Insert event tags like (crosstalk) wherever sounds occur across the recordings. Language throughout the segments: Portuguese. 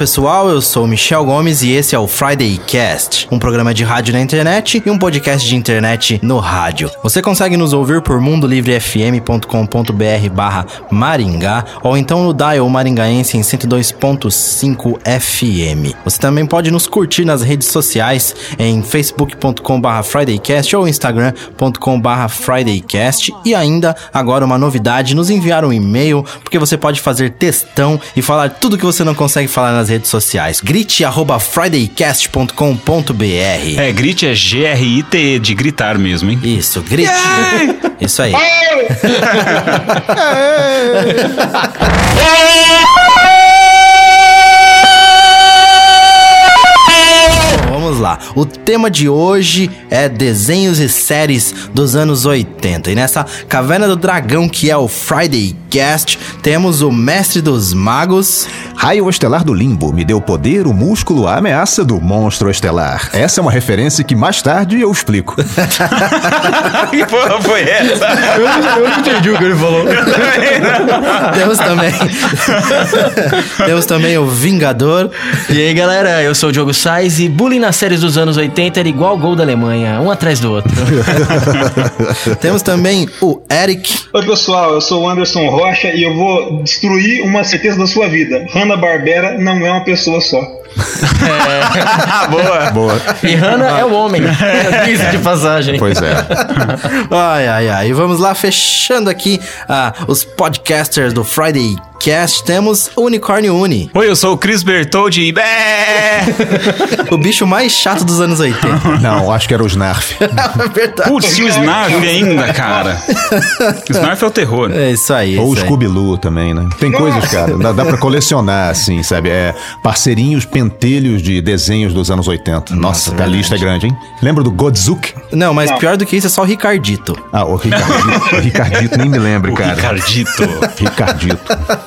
Pessoal, eu sou Michel Gomes e esse é o Friday Cast, um programa de rádio na internet e um podcast de internet no rádio. Você consegue nos ouvir por mundolivrefm.com.br barra Maringá ou então no dial maringaense em 102.5 FM. Você também pode nos curtir nas redes sociais em facebook.com barra Fridaycast ou instagram.com barra Fridaycast e ainda, agora uma novidade, nos enviar um e-mail porque você pode fazer textão e falar tudo que você não consegue falar nas redes sociais. Grite arroba fridaycast.com.br É, grite é G-R-I-T-E, de gritar mesmo, hein? Isso, grite. Isso aí. (laughs) (laughs) Vamos lá. O tema de hoje é desenhos e séries dos anos 80. E nessa Caverna do Dragão, que é o Friday Cast, temos o Mestre dos Magos. Raio estelar do limbo me deu o poder, o músculo, a ameaça do monstro estelar. Essa é uma referência que mais tarde eu explico. que (laughs) porra foi essa? eu não entendi o que ele falou. (laughs) Temos também. (laughs) temos também o Vingador. E aí galera, eu sou o Diogo Sais e bullying nas séries dos anos 80 era igual gol da Alemanha, um atrás do outro. (laughs) Temos também o Eric. Oi pessoal, eu sou o Anderson Rocha e eu vou destruir uma certeza da sua vida. Hanna-Barbera não é uma pessoa só. (laughs) Boa. Boa. E Hannah é o homem, (laughs) diz de passagem. Pois é. Ai, ai, ai. E vamos lá, fechando aqui ah, os podcasters do Friday Cast. Temos o Unicórnio Uni, Oi, eu sou o Chris Bertoldi e... Bé! (laughs) o bicho mais chato dos anos 80. (laughs) Não, acho que era o Snarf. (laughs) Verdade. Putz, e o Snarf ainda, cara. O Snarf é o terror. É isso aí. Ou o isso aí. Scooby-Loo também, né? Tem coisas, cara, dá, dá pra colecionar, assim, sabe? É parceirinhos, pentelhos de desenhos dos anos 80. Nossa, Nossa, a lista é grande, hein? Lembra do Godzuk? Não, mas pior do que isso é só o Ricardito. Ah, o Ricardito, o Ricardito nem me lembro, O cara. Ricardito. Ricardito.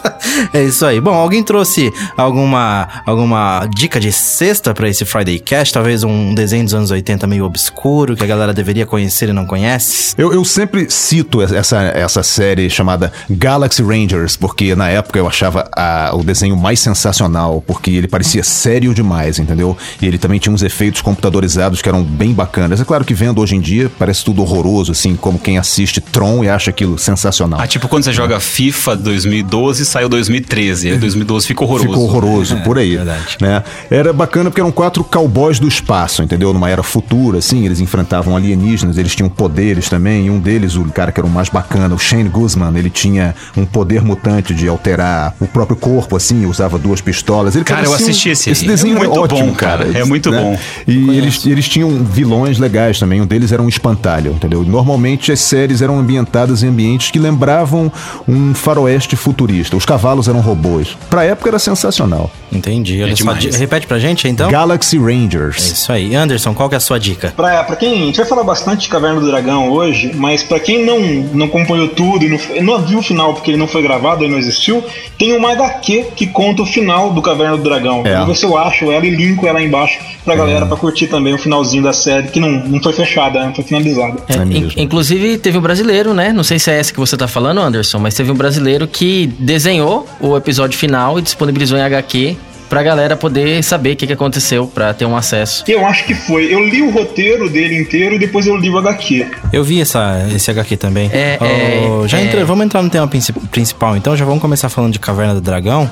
(laughs) É isso aí. Bom, alguém trouxe alguma, alguma dica de sexta pra esse Friday Cast? Talvez um desenho dos anos 80 meio obscuro que a galera deveria conhecer e não conhece? Eu, eu sempre cito essa, essa série chamada Galaxy Rangers, porque na época eu achava a- o desenho mais sensacional, porque ele parecia sério demais, entendeu? E ele também tinha uns efeitos computadorizados que eram bem bacanas. É claro que vendo hoje em dia parece tudo horroroso, assim, como quem assiste Tron e acha aquilo sensacional. Ah, tipo quando você joga FIFA 2012 saiu 2013. Aí 2012 fica horroroso. Ficou horroroso, por aí. verdade. Né? Era bacana porque eram quatro cowboys do espaço, entendeu? Numa era futura, assim, eles enfrentavam alienígenas, eles tinham poderes também. E um deles, o cara que era o mais bacana, o Shane Guzman, ele tinha um poder mutante de alterar o próprio corpo, assim, usava duas pistolas. Ele Cara, eu assisti esse. Esse desenho É muito é ótimo, bom, cara. cara. É muito né? bom. E eles, eles tinham vilões legais também. Um deles era um espantalho, entendeu? Normalmente as séries eram ambientadas em ambientes que lembravam um faroeste futurista. Os cavalos eram robôs. Pra época era sensacional. Entendi. Olha só. Repete pra gente, então. Galaxy É Rangers. isso aí. Anderson, qual que é a sua dica? Pra, pra quem. A gente vai falar bastante de Caverna do Dragão hoje, mas pra quem não, não acompanhou tudo e não, não viu o final porque ele não foi gravado e não existiu, tem uma HQ que conta o final do Caverna do Dragão. É. Eu vou ver se eu acho ela e linko ela aí embaixo pra galera pra curtir também o finalzinho da série, que não, não foi fechada, né? não foi finalizada. É, É in- mesmo. inclusive, teve um brasileiro, né? Não sei se é essa que você tá falando, Anderson, mas teve um brasileiro que desenhou o episódio final e disponibilizou em HQ pra galera poder saber o que, que aconteceu, pra ter um acesso. Eu acho que foi. Eu li o roteiro dele inteiro e depois eu li o HQ. Eu vi essa, esse HQ também. É, Oh, é, já é. entra- vamos entrar no tema princi- principal, então. Já vamos começar falando de Caverna do Dragão.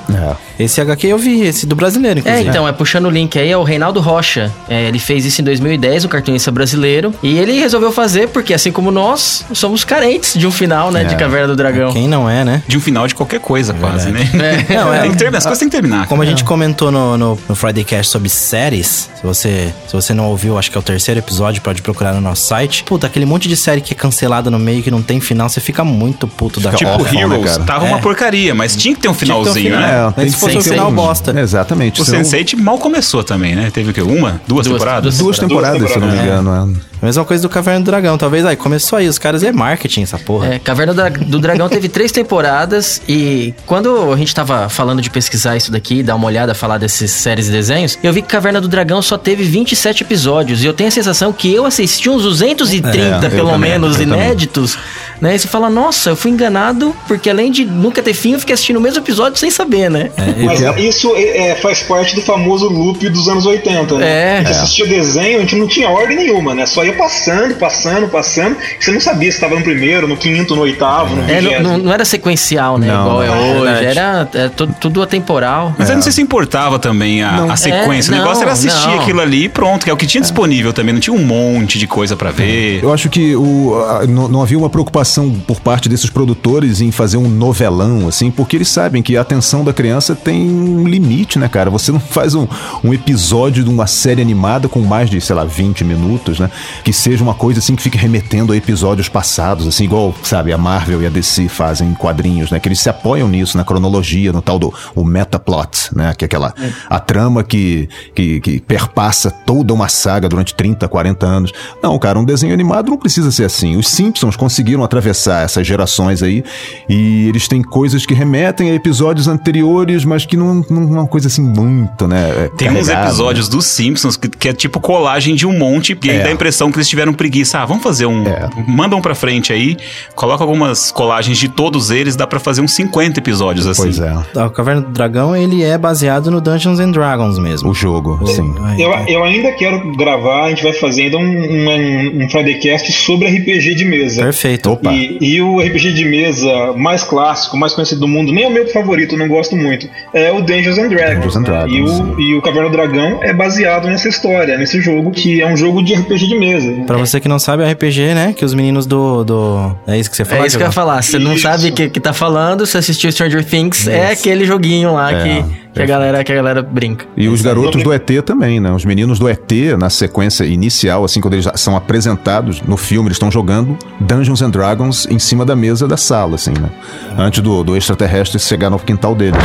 É. Esse HQ eu vi, esse do brasileiro, É, inclusive. então, é puxando o link aí, é o Reinaldo Rocha. É, ele fez isso em 2010, um cartunista brasileiro. E ele resolveu fazer porque, assim como nós, somos carentes de um final, né? De É. Caverna do Dragão. Quem não é, né? De um final de qualquer coisa, quase, né? Não, é- (laughs) Tem que terminar, as coisas têm que terminar. Como a gente comentou no, no, no Friday Cast sobre séries, se você, se você não ouviu, acho que é o terceiro episódio, pode procurar no nosso site. Puta, aquele monte de série que é cancelada no meio, que não tem final, você fica muito puto da Fica cara. Tipo, né, Heroes cara? tava É. uma porcaria, mas tinha que ter um ter um finalzinho, final. né? Mas se fosse um Sense8. final bosta. Exatamente. O senão- Sense8 mal começou também, né? Teve o quê? Uma? Duas, Duas- temporadas? Duas temporadas, se não me temporadas, engano. é. A mesma coisa do Caverna do Dragão. Talvez aí começou aí, os caras é marketing essa porra. É, Caverna do Dragão teve três temporadas e quando a gente tava falando de pesquisar isso daqui, dar uma olhada, falar dessas séries e desenhos, eu vi que Caverna do Dragão só teve 27 episódios e eu tenho a sensação que eu assisti uns 230, É, pelo também, menos, inéditos, né? E você fala, nossa, eu fui enganado porque além de nunca ter fim, eu fiquei assistindo o mesmo episódio sem saber, né? Mas E é- isso é, faz parte do famoso loop dos anos 80, né? É. A gente É. assistia desenho, a gente não tinha ordem nenhuma, né? Só ia passando, passando, passando. Você não sabia se estava no primeiro, no quinto, no oitavo, no É, não, não- não era sequencial, né? Não, igual é não, hoje. verdade. Era é, tudo, tudo atemporal. Mas eu não sei se importava também a, a sequência. É, o negócio era assistir não. aquilo ali e pronto, que é o que tinha disponível também. Não tinha um monte de coisa pra ver. Eu acho que o, a- não, não havia uma preocupação por parte desses produtores em fazer um novelão, assim, porque eles sabem que a atenção da criança tem um limite, né, cara? Você não faz um, um episódio de uma série animada com mais de, sei lá, 20 minutos, né? Que seja uma coisa assim que fique remetendo a episódios passados, assim, igual, sabe, a Marvel e a DC fazem em quadrinhos, né? Que eles se apoiam nisso, na cronologia, no tal do o metaplot, né? Que é aquela a trama que, que, que perpassa toda uma saga durante 30, 40 anos. Não, cara, um desenho animado não precisa ser assim. Os Simpsons conseguiram atravessar essas gerações aí e eles têm coisas que remetem a episódios anteriores, mas que não, não é uma coisa assim muito, né? é, Tem uns carregada, episódios dos Simpsons que, que é tipo colagem de um monte, e aí É. dá a impressão que eles tiveram preguiça. Ah, vamos fazer um. É. Manda um pra frente aí, coloca algumas colagens de todos eles, dá pra fazer uns 50 episódios assim. Pois é. O Caverna do Dragão, ele é baseado no Dungeons and Dragons mesmo. O jogo, sim. Aí, Eu, eu ainda quero gravar, a gente vai fazer ainda um, um, um Fridaycast sobre RPG de mesa. Perfeito. Opa. E, e o RPG de mesa mais clássico, mais conhecido do mundo, nem é o meu favorito, não gosto muito, é o Dungeons and Dragons. Dungeons and né? Dragons, e, o, e o Caverna do Dragão é baseado nessa história, nesse jogo, que é um jogo de RPG de mesa. Pra você que não sabe, é RPG, né? Que os meninos do. do... É isso que você falou? É isso que eu ia falar. Você não Isso. sabe o que, que tá falando, você assistiu Stranger Things, é aquele joguinho lá É, que, que, a galera, que a galera brinca. E os garotos do ET também, né? Os meninos do ET, na sequência inicial, assim, quando eles são apresentados no filme, eles estão jogando Dungeons and Dragons em cima da mesa da sala, assim, né? Antes do, do extraterrestre chegar no quintal deles.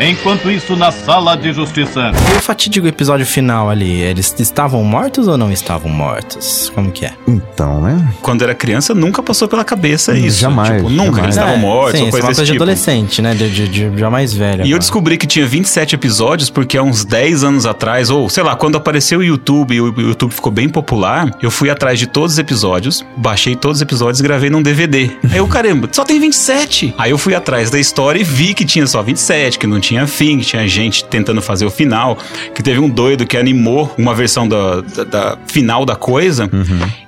Enquanto isso, na sala de justiça. E o fatídico episódio final ali, eles estavam mortos ou não estavam mortos? Como que é? Então, né? Quando era criança, nunca passou pela cabeça isso. Jamais, Tipo, nunca, jamais. eles estavam É, mortos, sim, é coisa uma desse coisa de tipo. adolescente, né? De, de, de já mais velho. E eu agora. descobri que tinha 27 episódios porque há uns 10 anos atrás, ou sei lá, quando apareceu o YouTube e o YouTube ficou bem popular, eu fui atrás de todos os episódios, baixei todos os episódios e gravei num DVD. Aí eu, caramba, só tem 27. Aí eu fui atrás da história e vi que tinha só 27, que não tinha fim, que tinha gente tentando fazer o final, que teve um doido que animou uma versão da, da- da final da coisa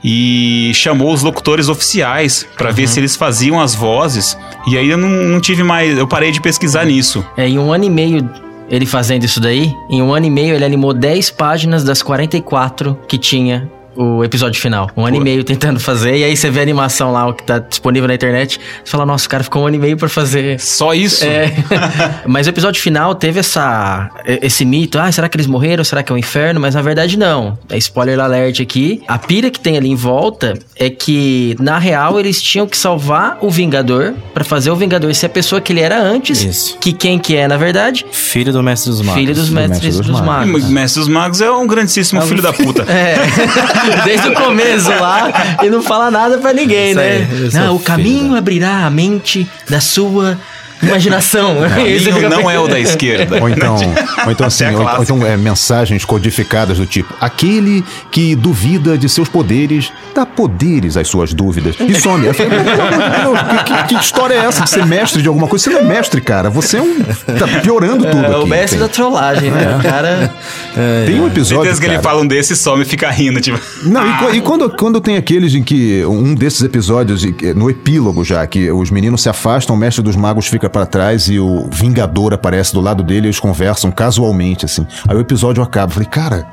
e chamou os locutores oficiais pra ver se eles faziam as vozes. E aí eu não, não tive mais, eu parei de pesquisar nisso. É, em um ano e meio ele fazendo isso daí, em um ano e meio ele animou 10 páginas das 44 que tinha o episódio final. Um ano e meio tentando fazer, e aí você vê a animação lá, o que tá disponível na internet, você fala, nossa, o cara ficou um ano e meio pra fazer. Só isso? É. (laughs) Mas o episódio final teve essa esse mito, ah, será que eles morreram? Será que é o inferno? Mas na verdade não. É spoiler alert aqui. A pira que tem ali em volta é que na real eles tinham que salvar o Vingador pra fazer o Vingador ser a pessoa que ele era antes, Isso. que quem que é na verdade? Filho do Mestre dos Magos. Filho dos do mestres Mestre dos dos, Magos. magos. O Mestre dos Magos é um grandíssimo filho da puta. (laughs) É, (laughs) desde o começo lá, e não fala nada pra ninguém, Isso né? aí, não, o filho caminho abrirá a mente da sua imaginação. Caminho não é o da esquerda. Ou então, ou então assim, é ou, ou então é, mensagens codificadas do tipo: aquele que duvida de seus poderes, dá poderes às suas dúvidas. E some. Eu falei, "Pelo amor de Deus, que, que- que história é essa de ser mestre de alguma coisa? Você não é mestre, cara. Você é um. Tá piorando tudo É aqui. o mestre tem, da trollagem, né? O cara. tem um episódio. Certeza que ele cara, fala um desse e some e fica rindo, tipo. Não, e, e quando, quando tem aqueles em que um desses episódios, e no epílogo já, que os meninos se afastam, o mestre dos magos fica pra trás e o Vingador aparece do lado dele e eles conversam casualmente, assim. Aí o episódio acaba. Eu falei, cara,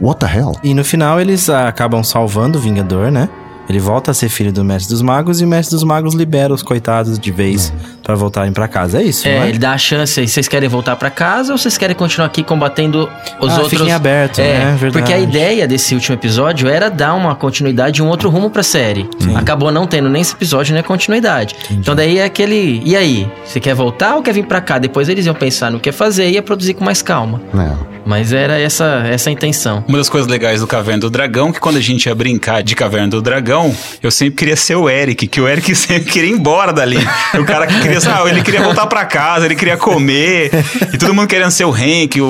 what the hell? E no final eles ah, acabam salvando o Vingador, né? Ele volta a ser filho do Mestre dos Magos e o Mestre dos Magos libera os coitados de vez Pra voltarem pra casa. É isso, não É, é? ele dá a chance, aí, vocês querem voltar pra casa ou vocês querem continuar aqui combatendo os Ah, outros? fica em aberto, é, né? Verdade. Porque a ideia desse último episódio era dar uma continuidade e um outro rumo pra série. Acabou não tendo nem esse episódio nem a continuidade. Então daí é aquele, e aí, você quer voltar ou quer vir pra cá? Depois eles iam pensar no que fazer e ia produzir com mais calma. É. Mas era essa essa a intenção. Uma das coisas legais do Caverna do Dragão, que quando a gente ia brincar de Caverna do Dragão, eu sempre queria ser o Eric, que o Eric (laughs) sempre queria ir embora dali. O cara que queria, ah, ele queria voltar pra casa, ele queria comer, e todo mundo querendo ser o Hank, o,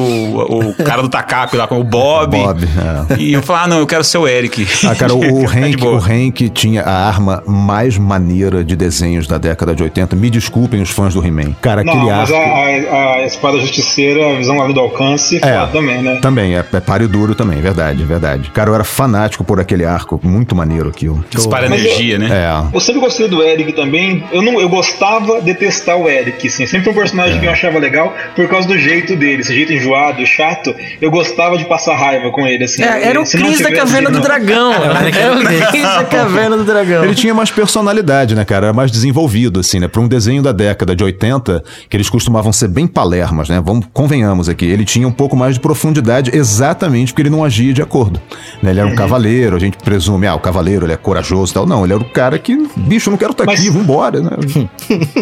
o cara do Tacape lá, com o Bob. Bob, é. E eu falava, ah, não, eu quero ser o Eric. Ah, cara, o, (laughs) o, Tá Hank, o Hank tinha a arma mais maneira de desenhos da década de 80. Me desculpem os fãs do He-Man. Cara, Não, aquele mas arco... a, a, a espada justiceira, a visão além do alcance, É, também, né? Também, é, é páreo duro também, verdade, verdade. Cara, eu era fanático por aquele arco, muito maneiro aquilo. Dispara Mas eu- energia, né? É. Eu sempre gostei do Eric também. Eu não, eu gostava de testar o Eric, assim. Sempre foi um personagem que eu achava legal por causa do jeito dele, esse jeito enjoado, chato. Eu gostava de passar raiva com ele, assim. É, era o Cris da Caverna do. Dragão. Era o Cris da Caverna do Dragão. Ele tinha mais personalidade, né, cara? Era mais desenvolvido, assim, né? Pra um desenho da década de 80, que eles costumavam ser bem palermas, né? Vamos, convenhamos aqui. Ele tinha um pouco mais de profundidade exatamente porque ele não agia de acordo. né? Ele era um cavaleiro, a gente presume, ah, o cavaleiro, ele é corajoso e tal. Não, ele era o cara que, bicho, eu não quero estar Mas- aqui, vambora, né?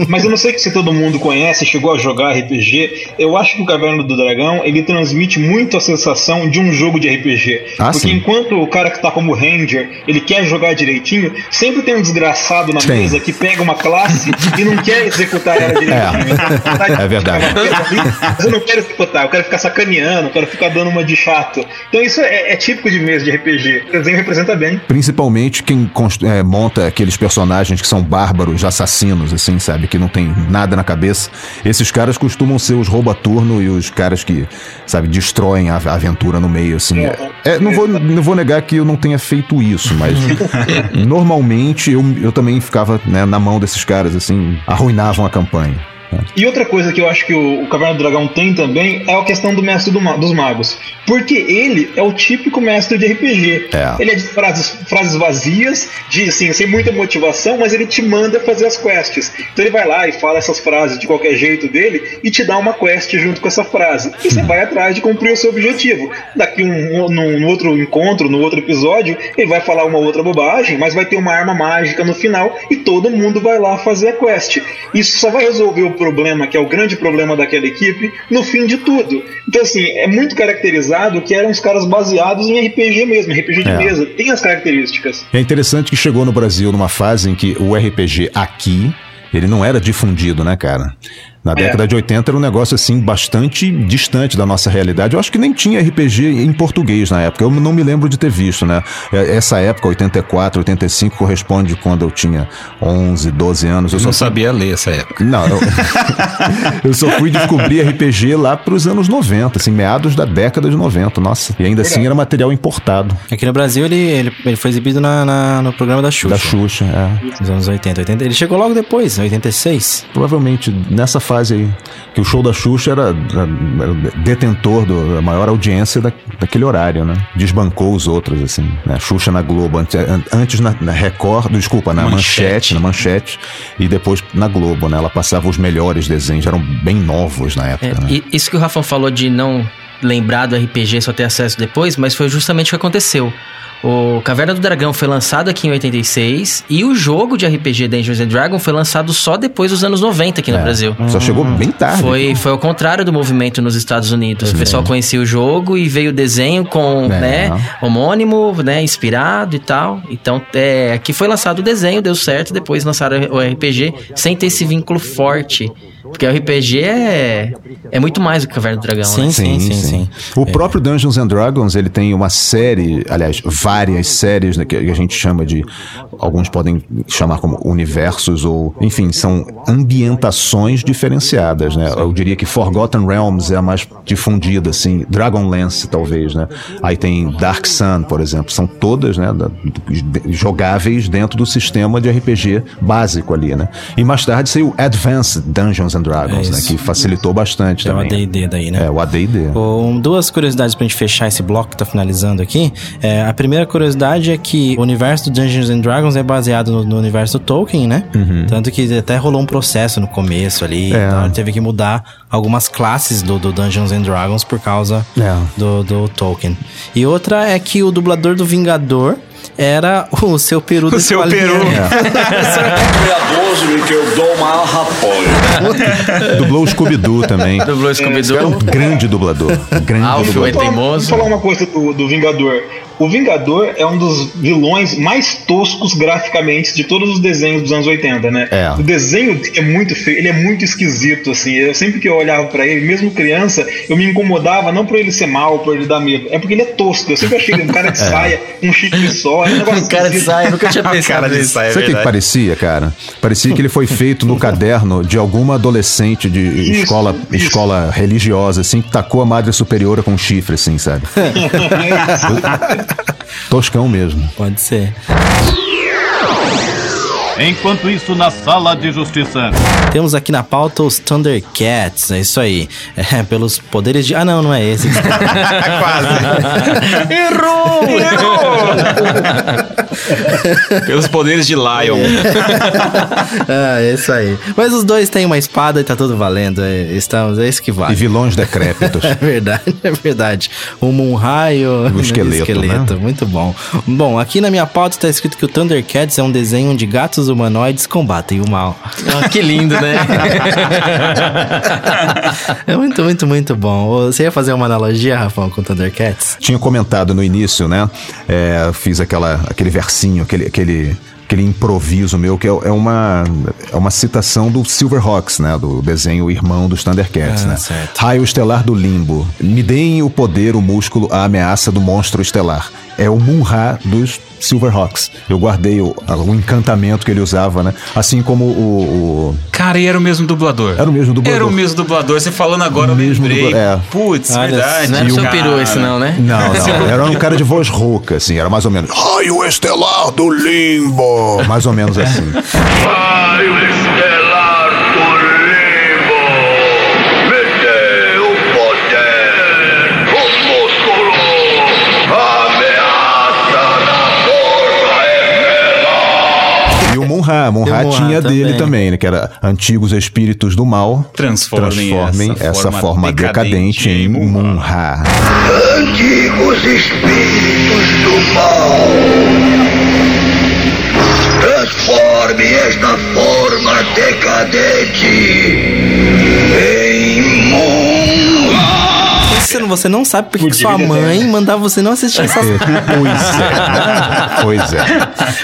Mas eu não sei se todo mundo conhece, chegou a jogar RPG. Eu acho que o Caverna do Dragão ele transmite muito a sensação de um jogo de RPG. Ah, Porque sim. enquanto o cara que tá como Ranger, ele quer jogar direitinho, sempre tem um desgraçado na Tem. mesa que pega uma classe e não quer executar ela direitinho. É verdade. Mas eu não quero executar, eu quero ficar sacaneando, eu quero ficar dando uma de chato. Então isso é, é típico de mesa de RPG. O desenho representa bem. Principalmente quem é, monta aqueles personagens que são bárbaros, assassinos, assim, sabe? Que não tem nada na cabeça. Esses caras costumam ser os rouba-turno e os caras que, sabe, destroem a, a aventura no meio, assim. É, é, não, vou, não vou negar que eu não tenha feito isso, mas (laughs) normalmente eu, eu também ficava né, na mão desses caras, assim, arruinavam a campanha. E outra coisa que eu acho que o, o Caverna do Dragão tem também é a questão do mestre do ma- dos magos. Porque ele é o típico mestre de RPG. É. Ele é de frases, frases vazias, de assim, sem muita motivação, mas ele te manda fazer as quests. Então ele vai lá e fala essas frases de qualquer jeito dele e te dá uma quest junto com essa frase. E você vai atrás de cumprir o seu objetivo. Daqui um, um, num num outro encontro, no outro episódio, ele vai falar uma outra bobagem, mas vai ter uma arma mágica no final e todo mundo vai lá fazer a quest. Isso só vai resolver o problema, que é o grande problema daquela equipe, no fim de tudo. Então, assim, é muito caracterizado que eram os caras baseados em RPG mesmo, RPG de É. mesa. Tem as características. É interessante que chegou no Brasil numa fase em que o RPG aqui, ele não era difundido, né, cara? Na década de 80 era um negócio assim bastante distante da nossa realidade. Eu acho que nem tinha RPG em português na época. Eu não me lembro de ter visto, né? É, Essa época, 84, 85, corresponde quando eu tinha 11, 12 anos. Eu Eu só não sabia ler essa época. não, eu, (laughs) eu só fui descobrir RPG lá pros anos 90, assim, meados da década de 90, nossa. E ainda assim era material importado Aqui no Brasil ele, ele, ele foi exibido na, na- no programa da Xuxa. da Xuxa. É. Nos anos 80, 80. Ele chegou logo depois, em 86. Provavelmente nessa fase aí, que o show da Xuxa era, era detentor do- da maior audiência da, daquele horário, né? Desbancou os outros, assim, né? Xuxa na Globo, antes, antes na, na Record, desculpa, na Manchete. manchete. na Manchete, e depois na Globo, né? Ela passava os melhores desenhos, eram bem novos na É, época, né? e isso que o Rafa falou de não lembrar do RPG só ter acesso depois, mas foi justamente o que aconteceu. O Caverna do Dragão foi lançado aqui em 86 e o jogo de RPG Dungeons and Dragons foi lançado só depois dos anos 90 aqui no É, Brasil. Só chegou bem tarde. Foi, foi ao contrário do movimento nos Estados Unidos. O pessoal conhecia o jogo e veio o desenho com, É. né, homônimo, né, inspirado e tal. Então, é, aqui foi lançado o desenho, deu certo, depois lançaram o RPG sem ter esse vínculo forte. Porque o RPG é, é muito mais do que Caverna do Dragão, Sim, né? sim, sim, sim. O próprio Dungeons and Dragons, ele tem uma série, aliás, várias séries né, que a gente chama de, alguns podem chamar como universos ou, enfim, são ambientações diferenciadas, né? Eu diria que Forgotten Realms é a mais difundida, assim, Dragonlance talvez, né? Aí tem Dark Sun, por exemplo, são todas, né, jogáveis dentro do sistema de RPG básico ali, né? E mais tarde saiu Advanced Dungeons and Dragons, É né? Que facilitou bastante É o também. AD&D daí, né? É, o AD&D. Bom, duas curiosidades pra gente fechar esse bloco que tá finalizando aqui. É, a primeira curiosidade é que o universo do Dungeons and Dragons é baseado no, no universo do Tolkien, né? Tanto que até rolou um processo no começo ali. Uhum. É. Então, teve que mudar algumas classes do, do Dungeons and Dragons por causa É. do, do Tolkien. E outra é que o dublador do Vingador era o seu peru do O seu peru. Cuidadoso que eu dou uma rapolho. (laughs) Dublou o Scooby-Doo também. Dublou Era um Scooby-Doo. grande dublador. Grande Alf, o dublador. ET teimoso. Vou falar uma coisa do, do Vingador. O Vingador é um dos vilões mais toscos graficamente de todos os desenhos dos anos 80, né? É. O desenho é muito feio, ele é muito esquisito, assim. Eu, sempre que eu olhava pra ele, mesmo criança, eu me incomodava, não por ele ser mal, por ele dar medo, é porque ele é tosco. Eu sempre achei ele um cara de (laughs) saia, um chifre só, é um negócio (laughs) Um cara de saia, nunca tinha (laughs) A cara pensado de saia, é Sabe o que, parecia, cara? Parecia que ele foi feito no caderno de alguma adolescente de Isso, escola, isso. escola religiosa, assim, que tacou a madre superiora com um chifre, assim, sabe? (laughs) Toscão mesmo. Pode ser. Enquanto isso, na sala de justiça. Temos aqui na pauta os Thundercats, é isso aí. É, pelos poderes de. Ah, não, não é esse. (laughs) (laughs) (laughs) Pelos poderes de Lion. (laughs) ah, é isso aí. Mas os dois têm uma espada e tá tudo valendo. É, estamos, é isso que E vale. vilões decrépitos. (laughs) É verdade, é verdade. O Moonraio O esqueleto, né? muito bom. Bom, aqui na minha pauta está escrito que o Thundercats é um desenho onde gatos humanoides combatem o mal. Ah, que lindo, né? É muito, muito, muito bom. Você ia fazer uma analogia, Rafão, com o Thundercats? Tinha comentado no início, né? É, fiz aquela, aquele aquele, aquele, aquele improviso meu, que é, é uma, é uma citação do Silverhawks, né? Do desenho irmão dos Thundercats, Ah, né? certo. Raio estelar do limbo. Me deem o poder, o músculo, a ameaça do monstro estelar. É o Munra dos Silverhawks. Eu guardei o, o encantamento que ele usava, né? Assim como o- o Cara, e era o mesmo dublador. Era o mesmo dublador. Era o mesmo dublador. Você falando agora, eu Mesmo lembrei. dublador, é. Putz, verdade. Não era o seu peru esse não, né? Não, não. (laughs) Era um cara de voz rouca, assim. Era mais ou menos. Raio estelar do limbo. Mais ou menos assim. Raio estelar do limbo. Me dê o poder, o músculo, ameaça da forma estelar. E o o Munra tinha também. dele também, né? Que era antigos espíritos do mal. Transformem transformem essa essa, forma forma, decadente, decadente em. Munra. Antigos espíritos do mal. Transforme esta forma decadente em Munra. Você não, você não sabe porque que sua Podia mãe mandava você não assistir essa (laughs) Pois é. Pois é.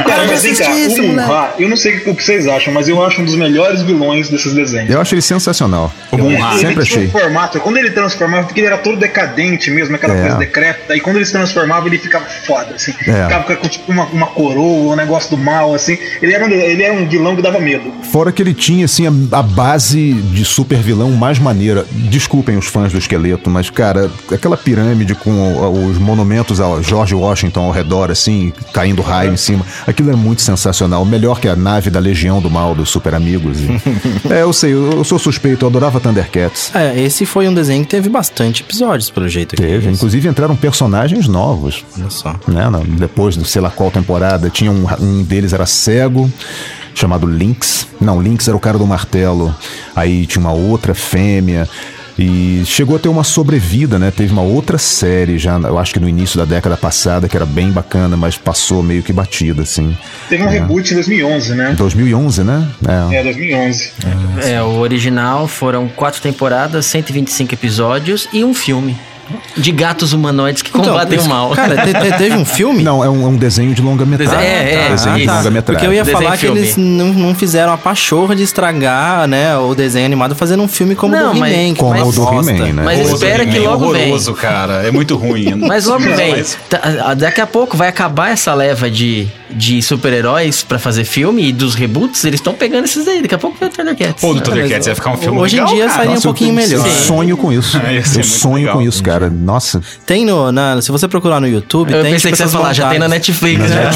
Cara, mas vem cá, assistir isso, o eu não sei o que vocês acham, mas eu acho um dos melhores vilões desses desenhos. Eu acho ele sensacional. O Sempre achei. um formato, quando ele transformava, porque ele era todo decadente mesmo, aquela É. coisa decrépita, e quando ele se transformava, ele ficava foda, assim. É. Ficava com tipo uma, uma coroa, um negócio do mal, assim. Ele era, um, ele era um vilão que dava medo. Fora que ele tinha, assim, a, a base de super vilão mais maneira. Desculpem os fãs do esqueleto, mas, cara, aquela pirâmide com os monumentos ao George Washington ao redor, assim, caindo raio em cima. Aquilo é muito sensacional. Melhor que a nave da Legião do Mal, dos Super Amigos. E- (laughs) é, eu sei, eu, sou suspeito, eu adorava Thundercats. É, esse foi um desenho que teve bastante episódios, pelo jeito. Teve, inclusive entraram personagens novos. Olha só. né, depois do sei lá qual temporada, tinha um, um deles era cego, chamado Lynx. Não, Lynx era o cara do martelo. Aí tinha uma outra fêmea. E chegou a ter uma sobrevida, né? Teve uma outra série já, eu acho que no início da década passada, que era bem bacana, mas passou meio que batida, assim. Teve um reboot em 2011, né? 2011, né? É. É, 2011. É, o original foram quatro temporadas, 125 episódios e um filme. De gatos humanoides que combatem Então, o mal. Cara, te- te- teve um filme? Não, é um, é um desenho de longa-metragem. É, é, desenho de isso. longa-metragem. Porque eu ia Desenho falar que eles não, não fizeram a pachorra de estragar, né, o desenho animado fazendo um filme como Não, o do mas- He-Man. Como uma o do. He-Man, né? Mas espera que logo vem. horroroso, cara. É muito ruim. (laughs) Mas logo vem. mas- Tá, Daqui a pouco vai acabar essa leva de, de super-heróis pra fazer filme e dos reboots, eles estão pegando esses daí. Daqui a pouco vai o Thundercats. Pô, do Thundercats ia ficar um filme Hoje em legal, dia cara. sairia um pouquinho melhor. Eu sonho com isso. (laughs) Ah, eu sonho com isso, cara. Cara. Nossa. Tem no. na- se você procurar no YouTube, Eu tem. pensei tipo, que você ia falar, já tem na. Netflix, né?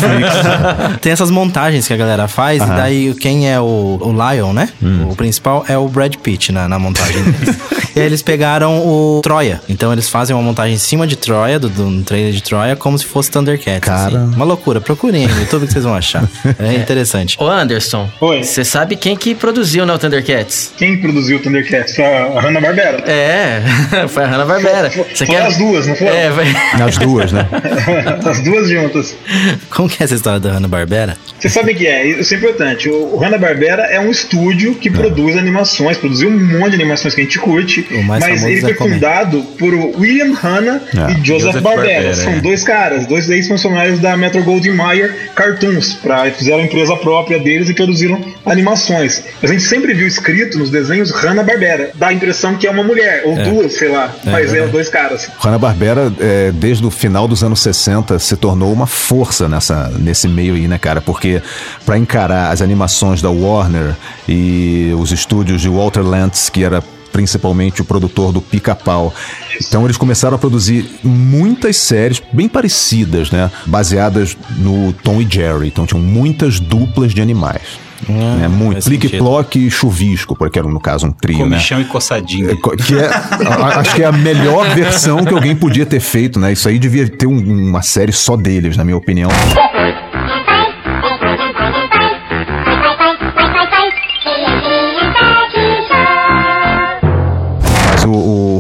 (laughs) tem essas montagens que a galera faz, e daí quem é o, o Lion, né? Hum. O principal é o Brad Pitt na, na montagem deles. (laughs) e aí eles pegaram o Troia. Então eles fazem uma montagem em cima de Troia, do, do trailer de Troia, como se fosse Thundercats. Cara. assim. Uma loucura. Procurem aí no YouTube que vocês vão achar. (laughs) É interessante. Ô Anderson, Oi. você sabe quem que produziu né, o Thundercats? Quem produziu o Thundercats? Foi a Hanna-Barbera. É, foi a Hanna-Barbera. Você Foi as duas, não foi? É, foi... As duas, né? (laughs) As duas juntas. Como que é essa história da Hanna-Barbera? Você sabe o que é? Isso é importante. O Hanna-Barbera é um estúdio que produz animações, produziu um monte de animações que a gente curte, mas ele é foi fundado por William Hanna É. e Joseph, Joseph Barbera. Barbera, São é. dois caras, dois ex-funcionários da Metro Goldwyn Mayer Cartoons, pra, fizeram a empresa própria deles e produziram animações. A gente sempre viu escrito nos desenhos Hanna-Barbera, dá a impressão que é uma mulher, ou duas, sei lá, mas é, dois caras. Hanna-Barbera, é, desde o final dos anos 60, se tornou uma força nessa, nesse meio aí, né, cara? Porque pra encarar as animações da Warner e os estúdios de Walter Lantz, que era principalmente o produtor do Pica-Pau. Então eles começaram a produzir muitas séries bem parecidas, né? Baseadas no Tom e Jerry. Então tinham muitas duplas de animais. né? Muito. Plique. Ploque e Chuvisco, porque era no caso um trio, né? Comichão e coçadinho. É, Que é, acho que é a melhor (laughs) versão que alguém podia ter feito, né? Isso aí devia ter um- uma série só deles, na minha opinião.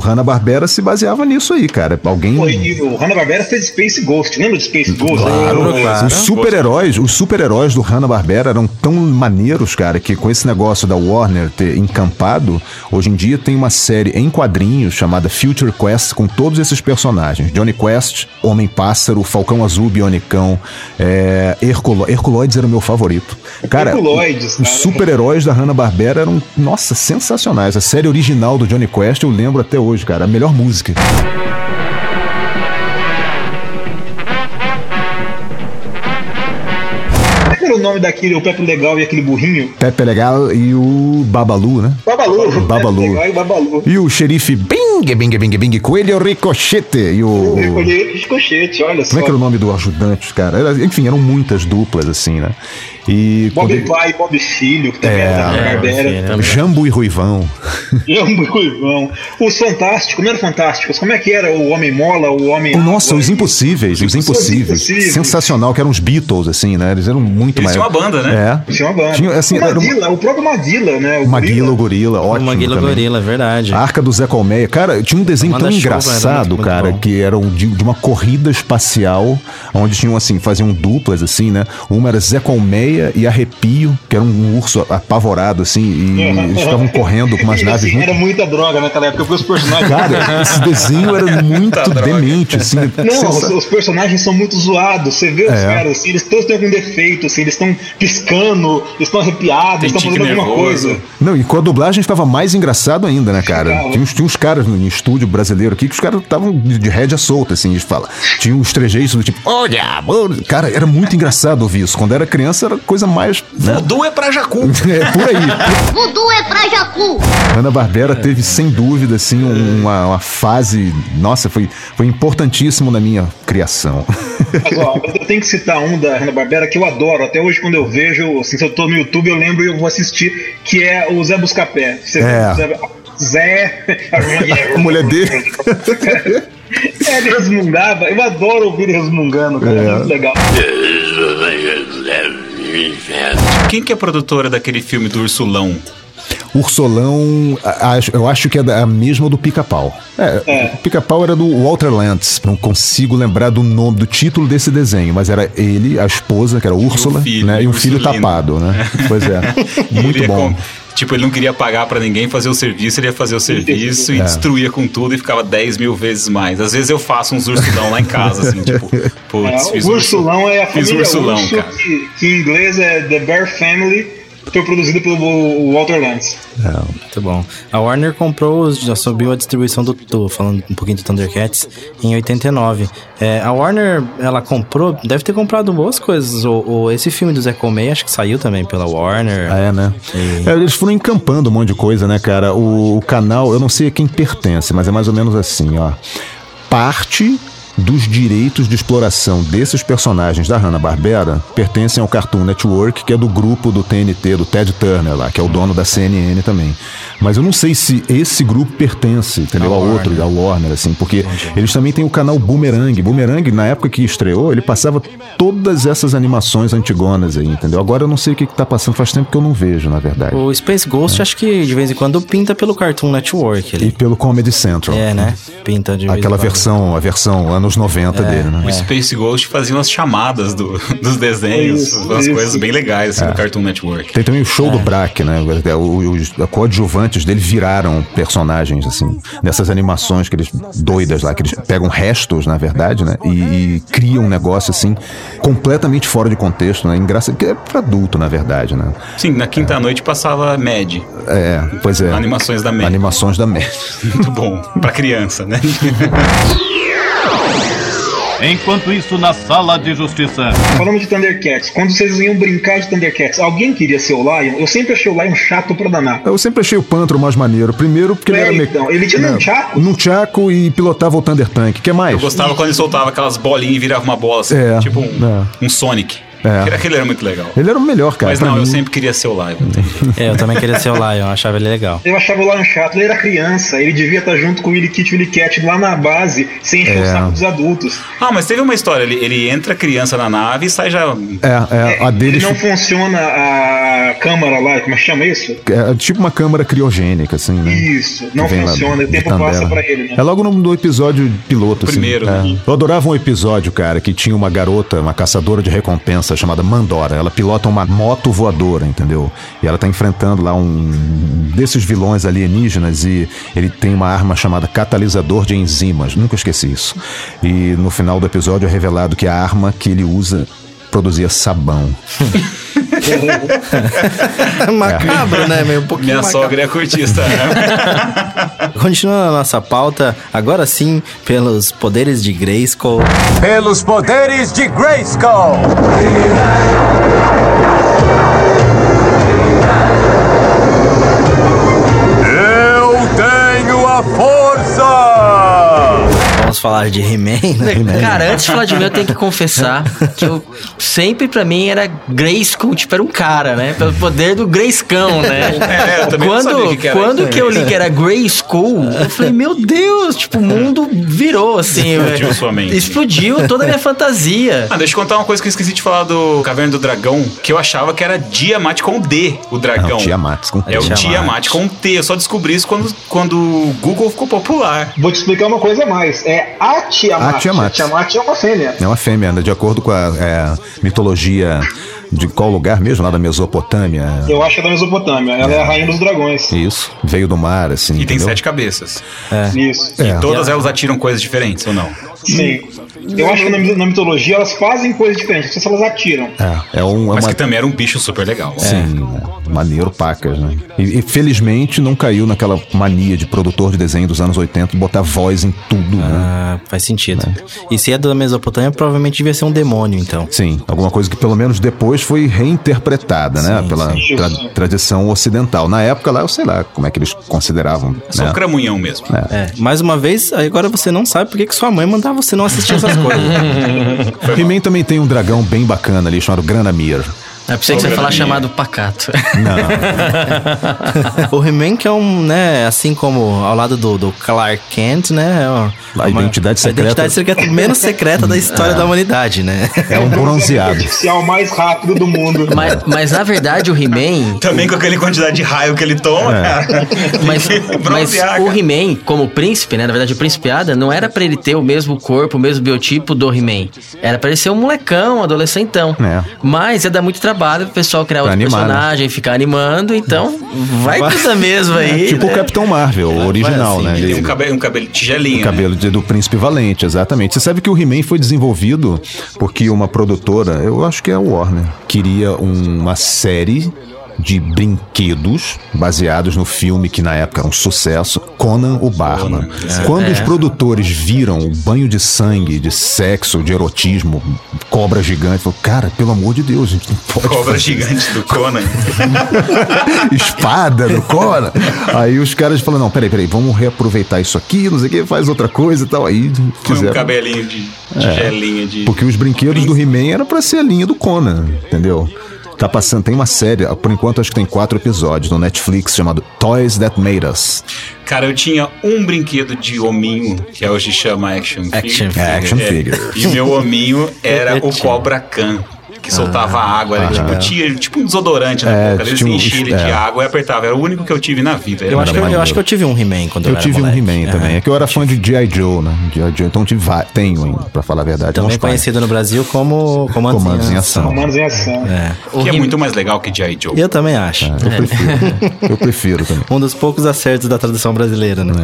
Hanna-Barbera se baseava nisso aí, cara. Alguém. Pô, e o Hanna-Barbera fez Space Ghost, lembra de Space Ghost? Claro, Eu- claro. Os super-heróis, os super-heróis do Hanna-Barbera eram tão maneiros, cara, que com esse negócio da Warner ter encampado, hoje em dia tem uma série em quadrinhos chamada Future Quest com todos esses personagens. Johnny Quest, Homem-Pássaro, Falcão Azul, Bionicão, é, Herculo, Herculoides era o meu favorito. Cara, Herculoides, o- os super-heróis da Hanna-Barbera eram, nossa, sensacionais. A série original do Johnny Quest eu lembro até hoje, cara. A melhor música. Como era o nome daquele, o Pepe Legal e aquele burrinho? Pepe Legal e o Babalu, né? Babalu. Babalu. Legal e Babalu. E o xerife Bing, Bing, Bing, Bing, Coelho Ricochete. E o. Recolhi ricochete, olha só. Como é que era o nome do ajudante, cara? Era- enfim, eram muitas duplas, assim, né? E. Bob quando Pai e Bob Filho, que também É, era da é, Barbera. Bob Filho. Jambo e Ruivão. (laughs) Jambo e Ruivão. Os Fantásticos, não eram Fantásticos? Como é que era o Homem Mola, o Homem. Nossa, os impossíveis, os impossíveis. Impossíveis. Sensacional, que eram os Beatles, assim, né? Eles eram muito mais. tinham uma banda, né? É. Tinha uma banda. Tinha, assim, o Maguila, o próprio Maguila, né? O Maguila, o gorila. ótimo. o Maguila também. Gorila, é verdade. A Arca do Zé Colmeia. Cara, tinha um desenho tão era engraçado, muito, muito cara, bom. que era um- de, de uma corrida espacial, onde tinham, assim, faziam duplas, assim, né? Uma era Zé Colmeia e Arrepio, que era um urso apavorado, assim, e (laughs) eles estavam correndo com umas naves muito... Era muita droga naquela época, porque os personagens. Cara, esse desenho era muito demente, assim. Não, os, sensa- os personagens são muito zoados. Você vê os É. caras assim, eles todos têm algum defeito, assim, eles estão piscando, eles estão arrepiados, eles estão fazendo alguma coisa. Não, e com a dublagem ficava mais engraçado ainda, né, cara? Ficava. Tinha uns, tinha uns caras no estúdio brasileiro aqui que os caras estavam de, de rédea solta, assim, eles falam. Tinha uns trejeitos do tipo, olha, amor. Cara, era muito engraçado ouvir isso. Quando era criança era coisa mais. Né? Voodoo é pra Jacu. (laughs) É, por aí. Voodoo é pra Jacu. Ana Barbera teve, sem dúvida, assim, um- uma, uma fase. Nossa, foi, foi importantíssimo na minha criação. Ó, (laughs) eu tenho que citar um da Hanna-Barbera que eu adoro. Até hoje, quando eu vejo, assim, se eu tô no YouTube, eu lembro e eu vou assistir, que é o Zé Buscapé. Você É. Zé. Zé. (laughs) A mulher dele. É, ele resmungava. Eu adoro ouvir resmungando, cara. É, É. muito legal. Quem que é a produtora daquele filme do Ursulão? Ursolão, eu acho que é a mesma do Pica-Pau. É, É. o Pica-Pau era do Walter Lantz. Não consigo lembrar do nome, do título desse desenho, mas era ele, a esposa, que era Úrsula, filho, né? E um filho tapado, né? (laughs) Pois é. Muito ia bom. Tipo, ele não queria pagar pra ninguém fazer o serviço, ele ia fazer o serviço e É. destruía com tudo e ficava 10 mil vezes mais. Às vezes eu faço uns ursulão lá em casa, assim, (laughs) tipo, putz, É, fiz o Ursulão é a fiz família ursulão, Urso, cara. que, que em inglês é The Bear Family, foi produzido pelo Walter Lantz. Muito bom. A Warner comprou, já subiu a distribuição do, do- falando um pouquinho do Thundercats, em 89. É, a Warner, ela comprou, deve ter comprado boas coisas. O, o- esse filme do Zé Colmeia, acho que saiu também pela Warner. Ah, é, né? É, eles foram encampando um monte de coisa, né, cara? O, o canal, eu não sei a quem pertence, mas é mais ou menos assim, ó. parte dos direitos de exploração desses personagens da Hanna-Barbera pertencem ao Cartoon Network, que é do grupo do TNT, do Ted Turner lá, que é o dono da CNN também. Mas eu não sei se esse grupo pertence, entendeu? Ao outro, ao Warner, assim, porque eles também têm o canal Boomerang. Boomerang, na época que estreou, ele passava todas essas animações antigonas aí, entendeu? Agora eu não sei o que, que tá passando, faz tempo que eu não vejo, na verdade. O Space Ghost, acho que de vez em quando pinta pelo Cartoon Network. E Ele. pelo Comedy Central. É, né? Pinta de Aquela versão, a versão anos 90 dele, né? O Space Ghost fazia umas chamadas do- (laughs) dos desenhos, Isso, umas isso. coisas bem legais assim, no Cartoon Network. Tem também o show do Brack, né? O- o- Os coadjuvantes dele viraram personagens, assim, dessas animações que eles. doidas lá, que eles pegam restos, na verdade, né? E, e criam um negócio, assim, completamente fora de contexto, né? Engraçado, que é pra adulto, na verdade, né? Sim, na quinta-noite passava Mad. É, pois é. Animações da Mad. Animações da Mad. (laughs) Muito bom. Pra criança, né? (laughs) Enquanto isso, na sala de justiça. Falando de Thundercats, quando vocês iam brincar de Thundercats, alguém queria ser o Lion? Eu sempre achei o Lion chato pra danar. Eu sempre achei o Pantro mais maneiro. Primeiro porque ele É, era meio. então, ele tinha num tchaco? Num tchaco e pilotava o Thunder Tank. que mais? Eu gostava quando ele soltava aquelas bolinhas e virava uma bola, assim, É, tipo um, é. um Sonic. É. Aquele- era muito legal. Ele era o melhor, cara. Mas não, eu mim. sempre queria ser o Lion. (laughs) É, eu também queria ser o Lion, eu achava ele legal. Eu achava o Lion chato, ele era criança, ele devia estar junto com o Willy Kit e o Willy Cat lá na base, sem encher É. o saco dos adultos. Ah, mas teve uma história, ele, ele entra criança na nave e sai já... É, é, a dele não funciona a câmara lá, como é que chama isso? é tipo uma câmara criogênica, assim, né? Isso, não funciona, o tempo passa pra ele, né? É logo no, no episódio piloto, assim. Primeiro, É. né? Eu adorava um episódio, cara, que tinha uma garota, uma caçadora de recompensa chamada Mandora. Ela pilota uma moto voadora, entendeu? E ela tá enfrentando lá um desses vilões alienígenas e ele tem uma arma chamada catalisador de enzimas. Nunca esqueci isso. E no final do episódio é revelado que a arma que ele usa produzia sabão. (laughs) (laughs) Macabro, né? Meio um pouquinho Minha macabro. sogra é cortista. né? (laughs) Continuando a nossa pauta, agora sim, pelos poderes de Grayskull. Pelos poderes de Grayskull! Eu tenho a força! Vamos falar de He-Man, né? Cara, antes de falar de mim, eu tenho que confessar que eu sempre pra mim era Grayskull, tipo, era um cara, né? Pelo poder do Grayscão, né? É, eu também não quando que que era quando isso. que eu li que era Grayskull, eu falei, meu Deus, tipo, o mundo virou assim. Explodiu sua mente. Explodiu toda a minha fantasia. Ah, deixa eu contar uma coisa que eu esqueci de falar do Caverna do Dragão, que eu achava que era Diamante com D, o dragão. Não, Tiamat. Com... É o. Tiamat com T. Eu só descobri isso quando, quando o Google ficou popular. Vou te explicar uma coisa a mais. É a Tiamat. A Tiamat. Tiamat é uma fêmea. É uma fêmea, né? de acordo com a é, mitologia de qual lugar mesmo? Lá da Mesopotâmia. Eu acho que é da Mesopotâmia. Ela é a rainha dos dragões. Isso. Veio do mar, assim. E tem entendeu? sete cabeças. Isso. É. Todas elas atiram coisas diferentes, ou não? Sim. Eu acho que na, na mitologia elas fazem coisas diferentes. Não sei se elas atiram. É, é, um, é Mas uma. que também era um bicho super legal. Sim, né? maneiro pacas, né? E, e felizmente não caiu naquela mania de produtor de desenho dos anos 80 de botar voz em tudo, né? Ah, faz sentido. E se é da Mesopotâmia, provavelmente devia ser um demônio, então. Sim, alguma coisa que pelo menos depois foi reinterpretada, né? Pela sim. tra- tradição ocidental. Na época lá, eu sei lá como é que eles consideravam. Só né? um cramunhão mesmo. É, mais uma vez, agora você não sabe por que que sua mãe mandava você não assistir (laughs) essas coisas. (laughs) He-Man também tem um dragão bem bacana ali, chamado Granamir. Eu pensei que você ia falar chamado pacato. Não, (laughs) o He-Man que é um, né, assim como ao lado do, do Clark Kent, né? é uma- A identidade a secreta- identidade secreta menos secreta da história da humanidade, né? é um bronzeado. (laughs) artificial mais rápido do mundo. Mas, mas na verdade o He-Man Também com aquela quantidade de raio que ele toma, cara. Mas, (laughs) mas o. He-Man, como príncipe, né? Na verdade, o príncipe Ada não era pra ele ter o mesmo corpo, o mesmo biotipo do He-Man. Era pra ele ser um molecão, um adolescentão. É. Mas ia dar muito trabalho pro pessoal criar Pra outro animar, né? personagem, ficar animando. Então, vai tudo mesmo aí. Tipo o né? Capitão Marvel, o original, assim, né? Ele um cabelo, um cabelo de tigelinha. O cabelo de- do Príncipe Valente, exatamente. Você sabe que o He-Man foi desenvolvido porque uma produtora, eu acho que é a Warner, queria uma série de brinquedos baseados no filme que na época era um sucesso, Conan o Barman. Quando os produtores viram o banho de sangue, de sexo, de erotismo, cobra gigante, falou, cara, pelo amor de Deus, a gente não pode Cobra fazer gigante do Conan. (laughs) espada do Conan. Aí os caras falaram, não, peraí, peraí, vamos reaproveitar isso aqui, não sei o que, faz outra coisa e tal. Aí Com um fizeram. cabelinho de, de gelinha de. Porque os brinquedos do He-Man eram pra ser a linha do Conan, entendeu? Tá passando, tem uma série, por enquanto acho que tem quatro episódios no Netflix chamado Toys That Made Us. Cara, eu tinha um brinquedo de hominho, que hoje chama Action Figure. Action figure. Action figure. E meu hominho (laughs) era o. Cobra Khan. Que soltava água, era tipo, tinha, tipo um desodorante na É, boca. Eles um- enchiam ele de é. água e apertava. Era o único que eu tive na vida. Eu acho, que, eu- eu acho que eu tive um He-Man quando eu, Eu era tive um moleque. He-Man também. É que eu era fã de G.I. Joe, né? G.I. Joe, então tive, tenho ainda, pra falar a verdade. Também conhecido no Brasil como Comandos, Comandos em Ação. Comandos em ação. É. Que é muito mais legal que G.I. Joe. Eu também acho. Eu prefiro. (laughs) eu prefiro também. Um dos poucos acertos da tradução brasileira, né?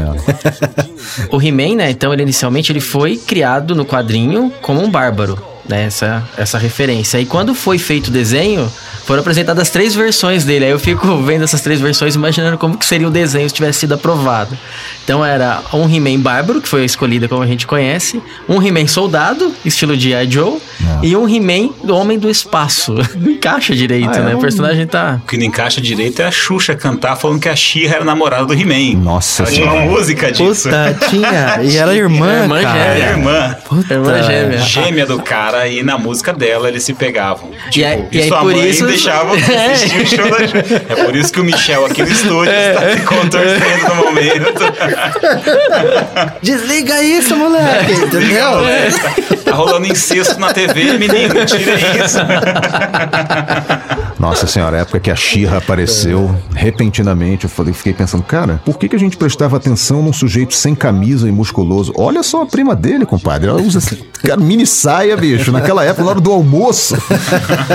É. (laughs) O He-Man, né? Então, ele inicialmente ele foi criado no quadrinho como um bárbaro, né? Essa, essa referência. E quando foi feito o desenho, foram apresentadas três versões dele. Aí eu fico vendo essas três versões, imaginando como que seria o desenho se tivesse sido aprovado. Então era um He-Man bárbaro, que foi escolhido como a gente conhece, um He-Man soldado, estilo de I. Joe, e um He-Man do Homem do Espaço. (laughs) Não encaixa direito, Ah, é né? um- O personagem tá... O que não encaixa direito é a Xuxa cantar falando que a Xirra era namorada do He-Man. Nossa Ela tinha uma música disso. Puta, tinha. (laughs) E ela é irmã, É irmã cara. Era gêmea. irmã. Irmã gêmea. Gêmea do cara e na música dela eles se pegavam. Tipo, aí- e, e aí sua por mãe isso- deixava (laughs) É. assistir o show da Xuxa. É por isso que o Michel aqui no estúdio está se contorcendo no momento. (laughs) Desliga isso, moleque, (laughs) entendeu? Tá rolando incesto na TV, menino, tira isso. (laughs) Nossa senhora, a época que a Xirra apareceu, repentinamente, eu falei, fiquei pensando, cara, por que, que a gente prestava atenção num sujeito sem camisa e musculoso? Olha só a prima dele, compadre. Ela usa cara, mini saia, bicho, naquela época, na hora do almoço.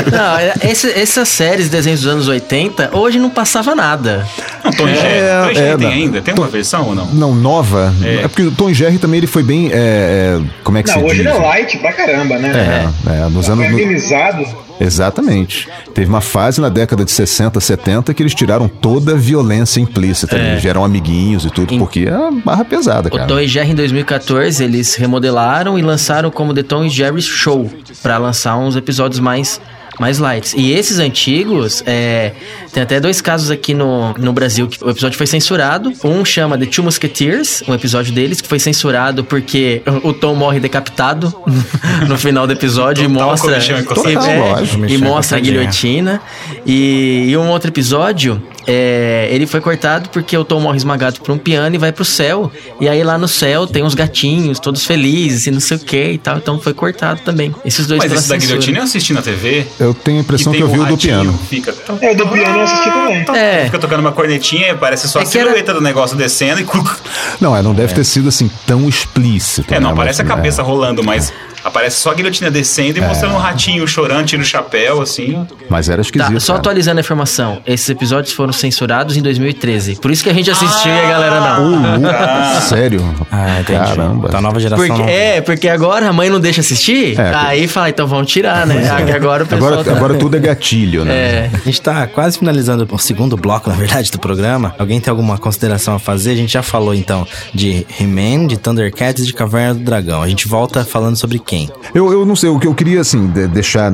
Não, é- esse- essas séries, desenhos dos anos 80, hoje não passava nada. Não, Tom e Jerry. É, Tom e Jerry é, tem não. ainda? Tem uma versão ou não? Não, nova. É, É. porque o Tom Jerry também ele foi bem. é, é, como é que Não, se hoje diz? ele é light pra caramba, né? É, é, nos Tá anos. no- organizado. Exatamente. Teve uma fase na década de 60, 70 que eles tiraram toda a violência implícita. Eles eram amiguinhos e tudo, porque é uma barra pesada, O cara. Tom e Jerry em 2014 eles remodelaram e lançaram como The Tom e Jerry Show pra lançar uns episódios mais mais lights. E esses antigos, é, tem até dois casos aqui no, no Brasil que o episódio foi censurado. Um chama The Two Musketeers, um episódio deles que foi censurado porque o Tom morre decapitado (laughs) no final do episódio e mostra encostadinho. e, é, lógico. e mostra a guilhotina. E, e um outro episódio, é, ele foi cortado porque o Tom morre esmagado por um piano e vai pro céu. E aí lá no céu tem uns gatinhos, todos felizes e não sei o que e tal. Então foi cortado também. Esses dois Mas esse da guilhotina eu assisti na TV. Eu tenho a impressão que, tem eu vi um o do piano. Fica, É, o do piano eu assisti também. É, fica tocando uma cornetinha, parece só É a que era- silhueta do negócio descendo e... (laughs) Não, é, não deve ter sido assim tão explícito. É, não né, aparece a mas, cabeça é. rolando, mas aparece só a guilhotina descendo e mostrando um ratinho chorando, tira o chapéu, assim. Mas era esquisito. Tá, só cara. atualizando a informação. Esses episódios foram censurados em 2013. Por isso que a gente assistiu e a galera não. Uh, uh, sério? Ah, entendi. Caramba. Da nova geração. Porque, é, porque agora a mãe não deixa assistir, É, aí fala, então vamos tirar, né? Ah, que agora o pessoal Agora, tá- agora tudo é gatilho, né? É. A gente tá quase finalizando o segundo bloco, na verdade, do programa. Alguém tem alguma consideração a fazer? A gente já falou, então, de He-Man, de Thundercats e de Caverna do Dragão. A gente volta falando sobre quem? Eu, eu não sei, o que eu queria, assim, de- deixar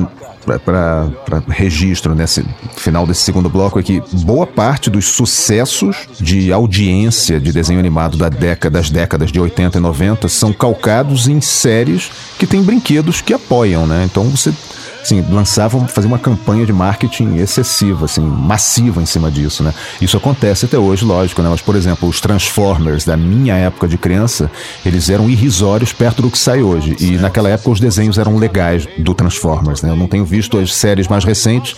para registro nesse final desse segundo bloco é que boa parte dos sucessos de audiência de desenho animado da década, das décadas de 80 e 90 são calcados em séries que têm brinquedos que apoiam, né? Então você assim, lançavam, fazer uma campanha de marketing excessiva, assim, massiva em cima disso, né? Isso acontece até hoje, lógico, né? Mas, por exemplo, os Transformers da minha época de criança, eles eram irrisórios perto do que sai hoje. E naquela época os desenhos eram legais do Transformers, né? Eu não tenho visto as séries mais recentes,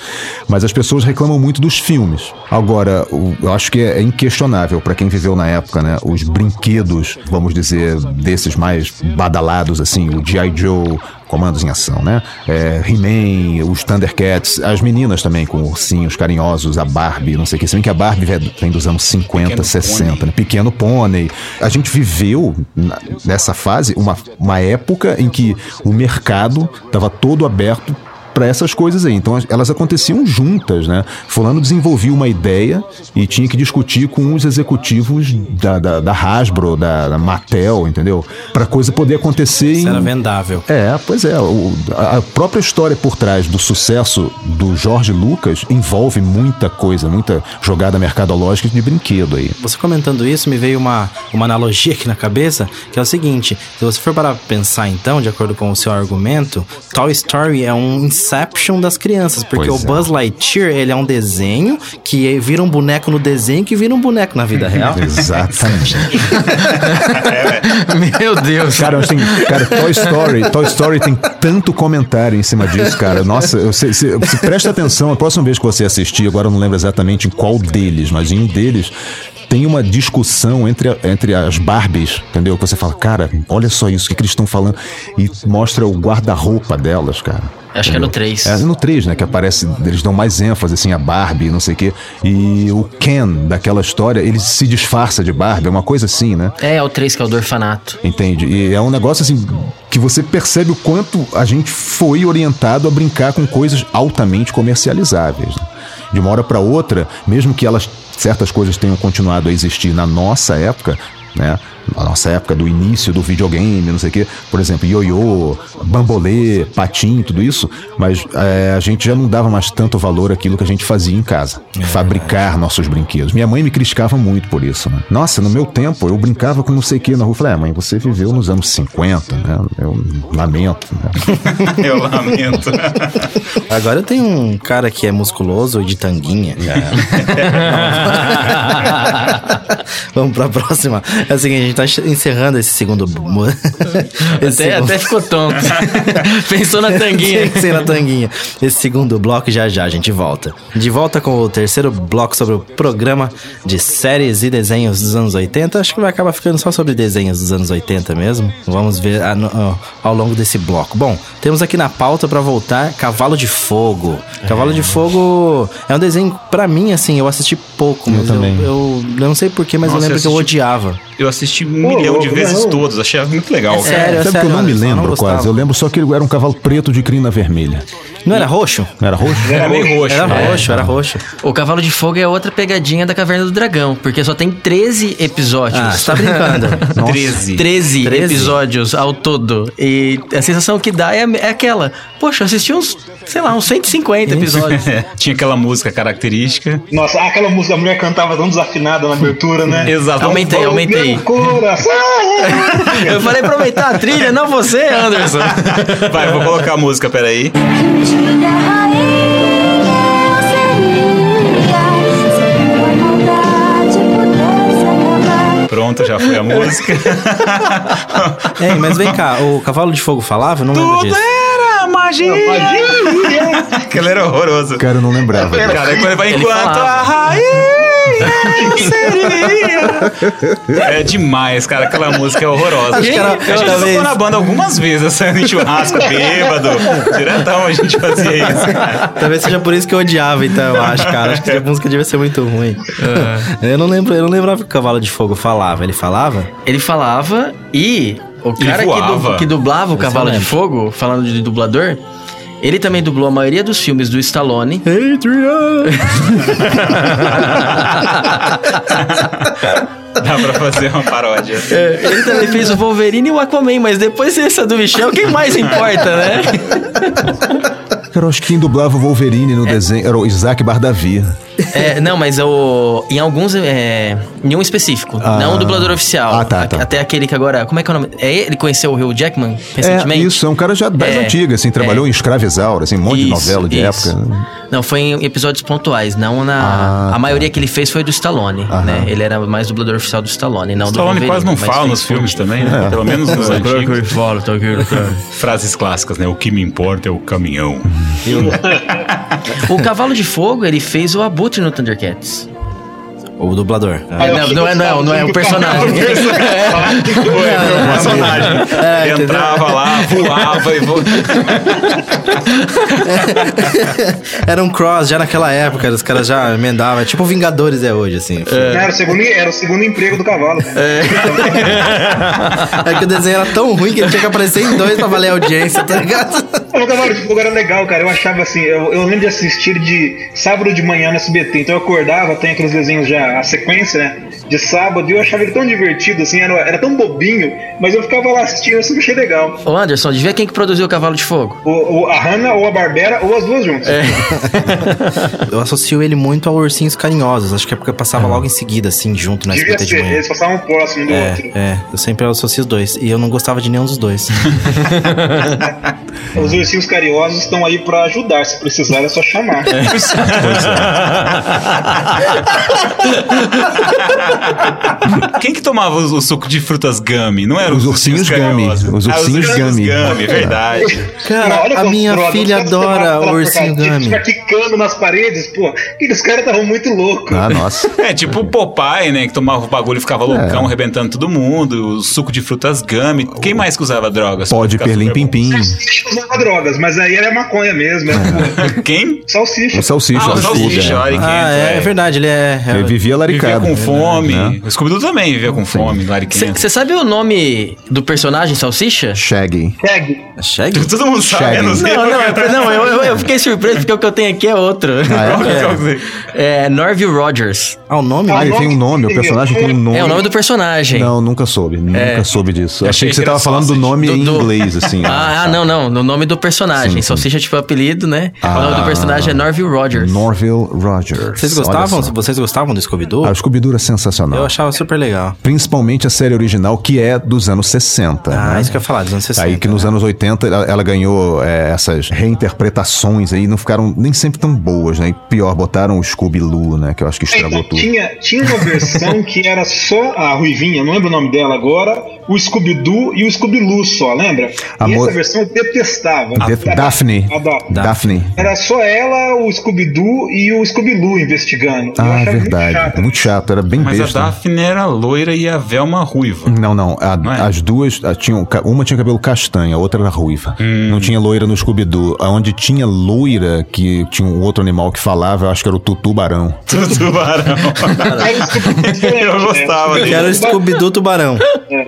mas as pessoas reclamam muito dos filmes. Agora, eu acho que é inquestionável para quem viveu na época, né? Os brinquedos, vamos dizer, desses mais badalados, assim, o G.I. Joe, Comandos em Ação, né? É, He-Man, os Thundercats, as meninas também com ursinhos carinhosos, a Barbie, não sei o que. Se bem que a Barbie vem dos anos 50, Pequeno 60, Pônei. né? Pequeno Pônei. A gente viveu na- nessa fase uma, uma época em que o mercado estava todo aberto pra essas coisas aí. Então elas aconteciam juntas, né? Fulano desenvolvia uma ideia e tinha que discutir com os executivos da, da, da Hasbro, da, da Mattel, entendeu? Pra coisa poder acontecer Isso em... era vendável. É, pois é. o- a a própria história por trás do sucesso do Jorge Lucas envolve muita coisa, muita jogada mercadológica de brinquedo aí. Você comentando isso, me veio uma, uma analogia aqui na cabeça, que é o seguinte: se você for para pensar, então, de acordo com o seu argumento, Toy Story é um Inception das crianças, porque Pois o é. Buzz Lightyear ele é um desenho que vira um boneco no desenho que vira um boneco na vida real. (laughs) Exatamente. (laughs) Meu Deus. Cara, mas tem, cara, Toy Story, Toy Story tem tanto comentário em cima disso, cara. Nossa, se presta atenção, a próxima vez que você assistir, agora eu não lembro exatamente em qual deles, mas em um deles tem uma discussão entre, a- entre as Barbies, entendeu? Que você fala, cara, olha só isso, o que, que eles estão falando? E mostra o guarda-roupa delas, cara. Acho que é no Entendeu? 3. É no 3, né? Que aparece, eles dão mais ênfase, assim, a Barbie, não sei o quê. E o Ken, daquela história, ele se disfarça de Barbie, é uma coisa assim, né? É, é o 3 que é o do orfanato. Entende? E é um negócio assim que você percebe o quanto a gente foi orientado a brincar com coisas altamente comercializáveis. né? De uma hora para outra, mesmo que elas certas coisas tenham continuado a existir na nossa época, né? Na nossa época do início do videogame, não sei o quê, por exemplo, ioiô, bambolê, patim, tudo isso, mas é, a gente já não dava mais tanto valor àquilo que a gente fazia em casa, fabricar nossos brinquedos. Minha mãe me criticava muito por isso. Né? Nossa, no meu tempo eu brincava com não sei o que na rua. Eu falei, ah, mãe, você viveu nos anos 50, né? Eu lamento. Né? (laughs) Eu lamento. (laughs) Agora eu tenho um cara que é musculoso e de tanguinha. (laughs) Vamos pra próxima. É o seguinte, a gente tá encerrando esse segundo. (laughs) esse Até, segundo- até ficou tonto. (laughs) Pensou na tanguinha. (laughs) Sem na tanguinha. Esse segundo bloco já já a gente volta. De volta com o terceiro bloco sobre o programa de séries e desenhos dos anos 80. Acho que vai acabar ficando só sobre desenhos dos anos 80 mesmo. Vamos ver a- no- ao- longo desse bloco. Bom, temos aqui na pauta pra voltar Cavalo de Fogo. Cavalo de Fogo é um desenho pra mim assim, eu assisti pouco, mas eu, também. eu não sei porquê, mas Nossa, eu lembro eu que eu assisti- odiava. Eu assisti um milhão de vezes não. todos, achei muito legal. É cara. sério, é Sabe que eu sério, não me não lembro gostava. quase. Eu lembro só que ele era um cavalo preto de crina vermelha. Não era roxo? Não era roxo? Era meio roxo. Era né? roxo, era roxo. O Cavalo de Fogo é outra pegadinha da Caverna do Dragão, porque só tem 13 episódios. Ah, você tá brincando. 13. 13, 13? episódios ao todo. E a sensação que dá é, é aquela. Poxa, eu assisti uns, sei lá, uns 150 episódios. É, (laughs) tinha aquela música característica. Nossa, aquela música, a mulher cantava tão desafinada na abertura, né? (laughs) Exato. Aumentei, aumentei. coração. (laughs) Eu falei pra aumentar a trilha, não você, Anderson. Vai, vou colocar a música, peraí. Pronto, já foi a música. (laughs) Ei, mas vem cá, o Cavalo de Fogo falava? Não lembro Tudo disso. era magia. (laughs) Aquele era horroroso. Cara, eu não lembrava. Cara, ele vai enquanto a rainha (laughs) seria. É demais, cara. Aquela música é horrorosa. Acho que era- a gente tocou na banda algumas vezes, saindo em churrasco bêbado. Diretão a gente fazia isso. cara. Talvez seja por isso que eu odiava, então, eu acho, cara. Acho que a música devia ser muito ruim. Eu não lembro, eu não lembrava que o Cavalo de Fogo falava. Ele falava? Ele falava e o cara que, du- que dublava o Esse eu Cavalo de. Fogo, falando de dublador, ele também dublou a maioria dos filmes do Stallone. (laughs) Dá pra fazer uma paródia. É, ele também fez o Wolverine e o Aquaman, mas depois dessa do Michel, quem mais importa, né? Cara, eu acho que quem dublava o Wolverine no desenho era o Isaac Bardavi. É, não, mas o, em alguns. É, em um específico. Ah. não o dublador oficial. Ah, tá, tá. Até aquele que agora. Como é que é o nome? É ele conheceu o Hugh Jackman É, recentemente? isso, é um cara já das É, antigas, assim, trabalhou em Escravizaura, assim, um monte de Isso, novela de isso. época. Não, foi em episódios pontuais, não na. Ah, a maioria que ele fez foi do Stallone, né? Ele era mais dublador oficial do Stallone, não do Stallone quase não fala nos filmes também, né? Pelo menos (laughs) nos antigos. fala, tá aqui, Frases clássicas, né? O que me importa é o caminhão. (laughs) O Cavalo de Fogo, ele fez o Abutre no Thundercats. O dublador. É, não, não é, não, não é o personagem. O personagem. (laughs) Ele entrava lá, voava e voava. (laughs) Era um cross já naquela época, os caras já emendavam. É tipo Vingadores é hoje, assim. Era, o segundo, era o segundo emprego do cavalo. (laughs) É que o desenho era tão ruim que ele tinha que aparecer em dois pra valer a audiência, tá ligado? O Cavalo de Fogo era legal, cara. Eu achava assim, eu, eu lembro de assistir de sábado de manhã no SBT. Então eu acordava, tem aqueles desenhos já, a sequência, né? De sábado, e eu achava ele tão divertido, assim, era, era tão bobinho, mas eu ficava lá assistindo, eu sempre achei legal. Ô Anderson, devia quem que produziu o Cavalo de Fogo? O, o- a Hannah ou a Barbera, ou as duas juntas. (laughs) Eu associo ele muito a Ursinhos Carinhosos. Acho que é porque passava logo em seguida, assim, junto na Devia SBT de manhã. eles passavam próximo um do É, outro. é, eu sempre associo os dois. E eu não gostava de nenhum dos dois. (laughs) Os ursinhos carinhosos estão aí pra ajudar, se precisar é só chamar. Quem que tomava o, o suco de frutas gummy? Não era Os ursinhos carinhosos? gummy, os Ah, ursinhos gummy. gummy, verdade. Cara, Olha a minha filha os adora o Ursinho Gummy. Ficar quicando nas paredes, pô. Aqueles caras estavam muito loucos. Ah, nossa. É, tipo o Popeye, né? Que tomava o bagulho e ficava loucão, É. arrebentando todo mundo. O suco de frutas gummy. Quem mais que usava drogas? Pode Pra ficar perlim super bom? pim pim. Usava drogas, mas aí era maconha mesmo. É, (laughs) Quem? Salsicha. O salsicha. Ah, o salsicha, é. ah, é, entra, é verdade, ele é. é- Ele vivia Vivia laricado. com fome. né? O Scooby-Doo também vivia com fome, laricado. Você sabe o nome do personagem Salsicha? Shaggy. É Shaggy? Todo mundo sabe, Shaggy. eu não sei. Não, não, é- não eu, eu- eu fiquei surpreso porque o que eu tenho aqui é outro. É, Norville Rogers. Ah, o nome? Ah, ele tem um nome, o personagem tem um nome. É o nome do personagem. Não, nunca soube. Nunca É. soube disso. Eu Achei achei que você tava falando do nome Do- em inglês, assim. (laughs) Ah, ah, não, não. No nome do personagem. Sim, sim. Salsicha, tipo, apelido, né? o nome do Ah. personagem é Norville Rogers. Norville Rogers. Vocês gostavam? Vocês gostavam do Scooby-Doo? Ah, o Scooby-Doo era sensacional. Eu achava super legal. Principalmente a série original, que é dos anos 60. Ah, né? isso que eu ia falar, dos anos 60. Aí que nos né? anos 80 ela, ela ganhou é, essas reinterpretações aí, não ficaram nem sempre tão boas, né? E pior, botaram o Scooby-Loo, né? Que eu acho que estragou Então, tudo. tinha, tinha uma versão que era só a Ruivinha, não lembro o nome dela agora, o Scooby-Doo e o Scooby-Loo só, lembra? A e mo- essa versão eu detestava. De- Daphne. A da- Daphne. Era só ela, o Scooby-Doo e o Scooby-Loo investigando. Eu Ah, achava muito verdade. chato. Muito chato, era bem Mas a besta. Daphne era loira e a Velma ruiva. Não, não. a- Não é? As duas tinham. Uma tinha cabelo castanho, a outra era ruiva. Hum. Não tinha loira no Scooby-Doo. Onde tinha loira, que tinha um outro animal que falava, eu acho que era o tutubarão. Tubarão. Era o Scooby-Doo diferente, Eu gostava Que dele. era o Scooby-Doo Tubarão.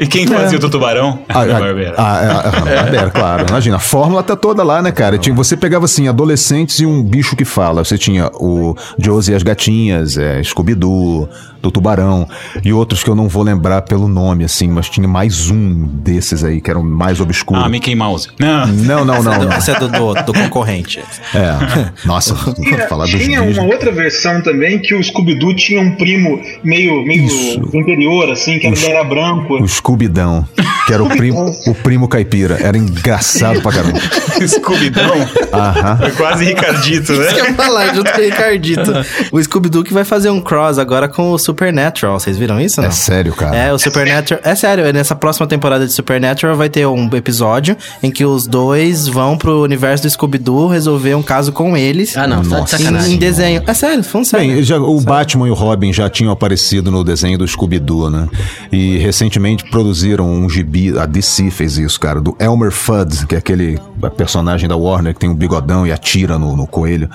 E quem fazia o do tubarão? Ah, Era ah, Barbera. ah, ah, ah, Barbera, claro. Imagina, a fórmula tá toda lá, né, cara? Tinha, você pegava assim, adolescentes e um bicho que fala. Você tinha o Josie e as Gatinhas, é, Scooby-Doo, do Tubarão, e outros que eu não vou lembrar pelo nome, assim, mas tinha mais um desses aí, que eram mais obscuros. Ah, Mickey Mouse. Não. Não, não, não. não. Esse é do, do, do concorrente. É. Nossa, vou Tinha, falar dos tinha uma outra versão também que o Scooby-Doo tinha um primo meio, meio Isso. interior, assim, que era, ele era branco. O Scooby-Dão, que era o primo, o primo caipira. Era engraçado pra caramba. (laughs) Scooby-Doo. Aham. Foi quase Ricardito, né? Isso que eu ia falar, junto com o Ricardito. O Scooby-Doo que vai fazer um cross agora com o Supernatural. Vocês viram isso, não? É sério, cara. É, o Supernatural. É sério, nessa próxima temporada de Supernatural vai ter um episódio em que os dois vão pro universo do Scooby-Doo resolver um caso com eles. Ah, não, tá de Nossa. Em, sacanagem. em desenho. É sério, sério. Bem, já- o Batman e o Robin já tinham aparecido no desenho do Scooby-Doo, né? E recentemente produziram um gibi, a DC fez isso, cara, do Elmer Fudd, que é aquele personagem da Warner que tem um bigodão e atira no, no coelho,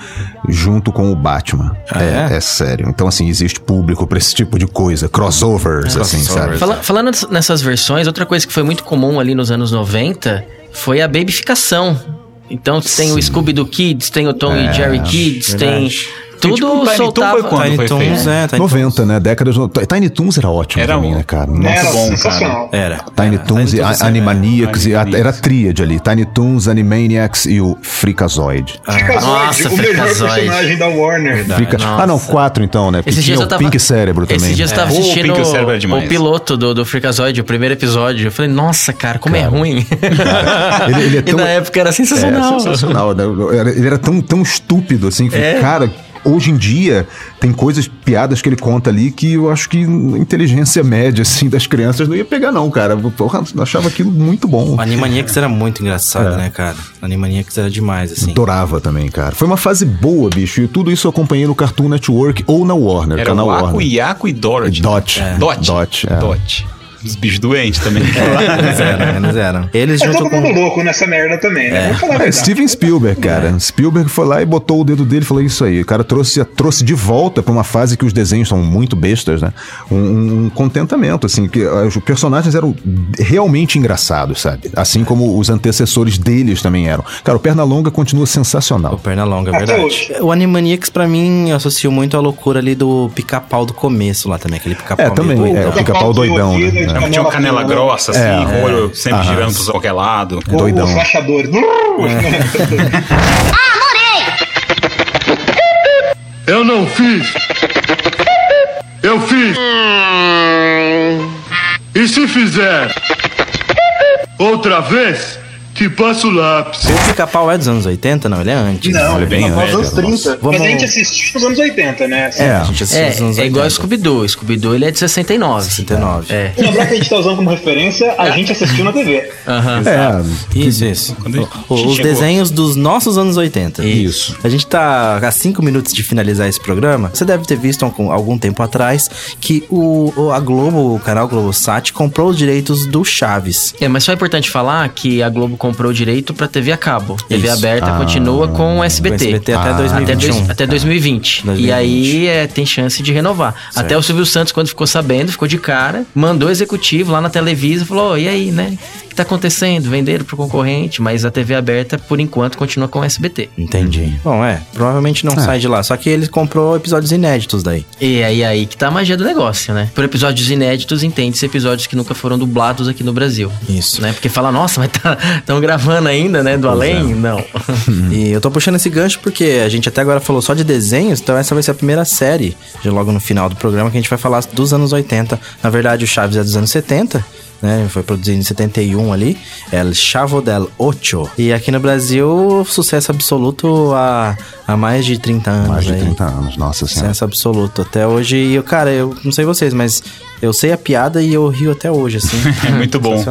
junto com o Batman. é, é? é sério. Então, assim, existe público pra esse tipo de coisa, crossovers, assim, sabe? Fala- falando nessas versões, outra coisa que foi muito comum ali nos anos 90 foi a babyficação. Então tem o Scooby-Doo Kids, tem o Tom e Jerry Kids, tem... Tudo Tipo, Tiny Toon soltava... foi quando Tiny foi Toons, feito? é, Tiny 90, né? Décadas... no- Tiny Toons era ótimo Era pra mim, um- né, cara? Nossa, Era bom, sensacional. Era. Tiny era. Toons e Tiny Toons, é. Animaniacs, e a- Animaniacs. era a tríade ali. Tiny Toons, Animaniacs e o Freakazoid. Freakazoid, Nossa, o melhor Freakazoid. personagem da Warner. Nossa. Ah, não, quatro então, né? Porque Esses tinha o tava... Pink Cérebro também. Esses dias eu tava É. assistindo O Pink Cérebro é demais. o piloto do, do Freakazoid, o primeiro episódio. Eu falei, nossa, cara, como é ruim. ele- ele é tão- (laughs) E na época era É, sensacional. sensacional. né? Era- Ele era tão, tão estúpido assim. É. Cara, hoje em dia tem coisas, piadas que ele conta ali que eu acho que a inteligência média assim das crianças não ia pegar não, cara. Porra, eu achava aquilo muito bom. O Animaniacs era muito engraçado, É. né, cara? Animaniacs era demais, assim. Adorava também, cara. Foi uma fase boa, bicho. E tudo isso eu acompanhei no Cartoon Network ou na Warner, Era canal o Aku, Warner. Iaco e Dorothy. Dot. Dot. Dot, é. Dot. Dos bichos doentes também. (laughs) Eles eram, eles eram. Eles Tá junto todo com... mundo louco nessa merda também, né? Vamos falar a É, verdade. Steven Spielberg, cara. Spielberg foi lá e botou o dedo dele e falou isso aí. O cara trouxe, trouxe de volta pra uma fase que os desenhos são muito bestas, né? Um, um contentamento, assim, que os personagens eram realmente engraçados, sabe? Assim como os antecessores deles também eram. Cara, o Pernalonga continua sensacional. O Pernalonga, é Até verdade. hoje. O Animaniacs, pra mim, eu associo muito à loucura ali do pica-pau do começo lá também. Aquele pica-pau É, também, é, pica-pau doidão, né? Envolvido, Tinha uma canela grossa, assim, É, com o olho sempre Aham. girando pra qualquer lado. Ou doidão. Os rachadores. (laughs) Eu não fiz. Eu fiz. E se fizer outra vez, te passo o lápis. O pica-pau é dos anos 80? Não, ele é antes. Não, Olha, bem não, antes, nos cara, 30. Vamos- Mas a gente assistiu nos anos 80, né? Assim, É. A gente assistiu É, nos anos é igual 80. Scooby-Doo. Scooby-Doo ele é de 69. 69. É. Lembrar que a gente tá usando como referência, a gente assistiu na TV. Aham. É, Isso, isso. O- os chegou- desenhos dos nossos anos 80. Isso. A gente tá a cinco minutos de finalizar esse programa. Você deve ter visto algum, algum tempo atrás que o, o- a Globo, o canal Globosat, comprou os direitos do Chaves. É, mas só é importante falar que a Globo comprou o direito pra TV a cabo. TV Isso. aberta Ah. continua com o SBT. Com SBT até Até, 2021. dois- até 2020. E 2020. aí é, tem chance de renovar. Até o Silvio Santos, quando ficou sabendo, ficou de cara, mandou o executivo lá na Televisa e falou: "Ô, e aí, né? O que tá acontecendo? Venderam pro concorrente, mas a TV aberta, por enquanto, continua com o SBT. Entendi. Bom, é. Provavelmente não sai de lá. Só que ele comprou episódios inéditos daí. E aí, aí que tá a magia do negócio, né? Por episódios inéditos, entende-se episódios que nunca foram dublados aqui no Brasil. Isso. Né? Porque fala, nossa, mas tá, tão gravando ainda, né? Do além? Não. (laughs) E eu tô puxando esse gancho porque a gente até agora falou só de desenhos, então essa vai ser a primeira série, já logo no final do programa, que a gente vai falar dos anos 80. Na verdade, o Chaves é dos anos 70. Né, foi produzido em 71 ali, El Chavo del Ocho. E aqui no Brasil, sucesso absoluto há, há mais de 30 anos. mais de aí. 30 anos, nossa senhora. Sucesso absoluto. Até hoje, e eu, cara, eu não sei vocês, mas eu sei a piada e eu rio até hoje, assim. (laughs) É muito bom.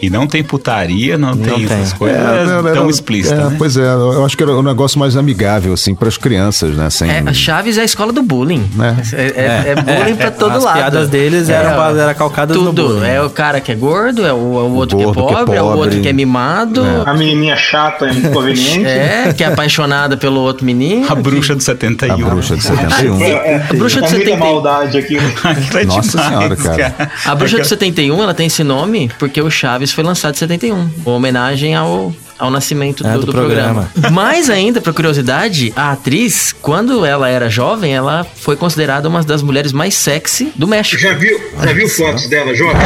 E não tem putaria, não, Não tem essas tem. coisas era- tão era- explícitas, é, né? Pois é, eu acho que era um negócio mais amigável, assim, para as crianças, né? Sem, É, a Chaves é a escola do bullying. É. É, é- é bullying pra (laughs) todo As lado. piadas deles eram era calcadas no tudo. bullying. É o cara que é gordo, é o, é o outro gordo que que é é pobre, é o outro pobre. que é mimado. A menininha chata e inconveniente. (laughs) É, que é apaixonada pelo outro menino. A bruxa do 71. a bruxa de 71. É, A bruxa é de muita 71. maldade aqui. É Nossa demais, senhora, cara. A Bruxa (laughs) de 71, ela tem esse nome porque o Chaves foi lançado em 71, uma homenagem ao, ao nascimento É, do, do do programa. programa. Mais ainda, por curiosidade, a atriz, quando ela era jovem, ela foi considerada uma das mulheres mais sexy do México. Já viu, já viu fotos dela, Jota?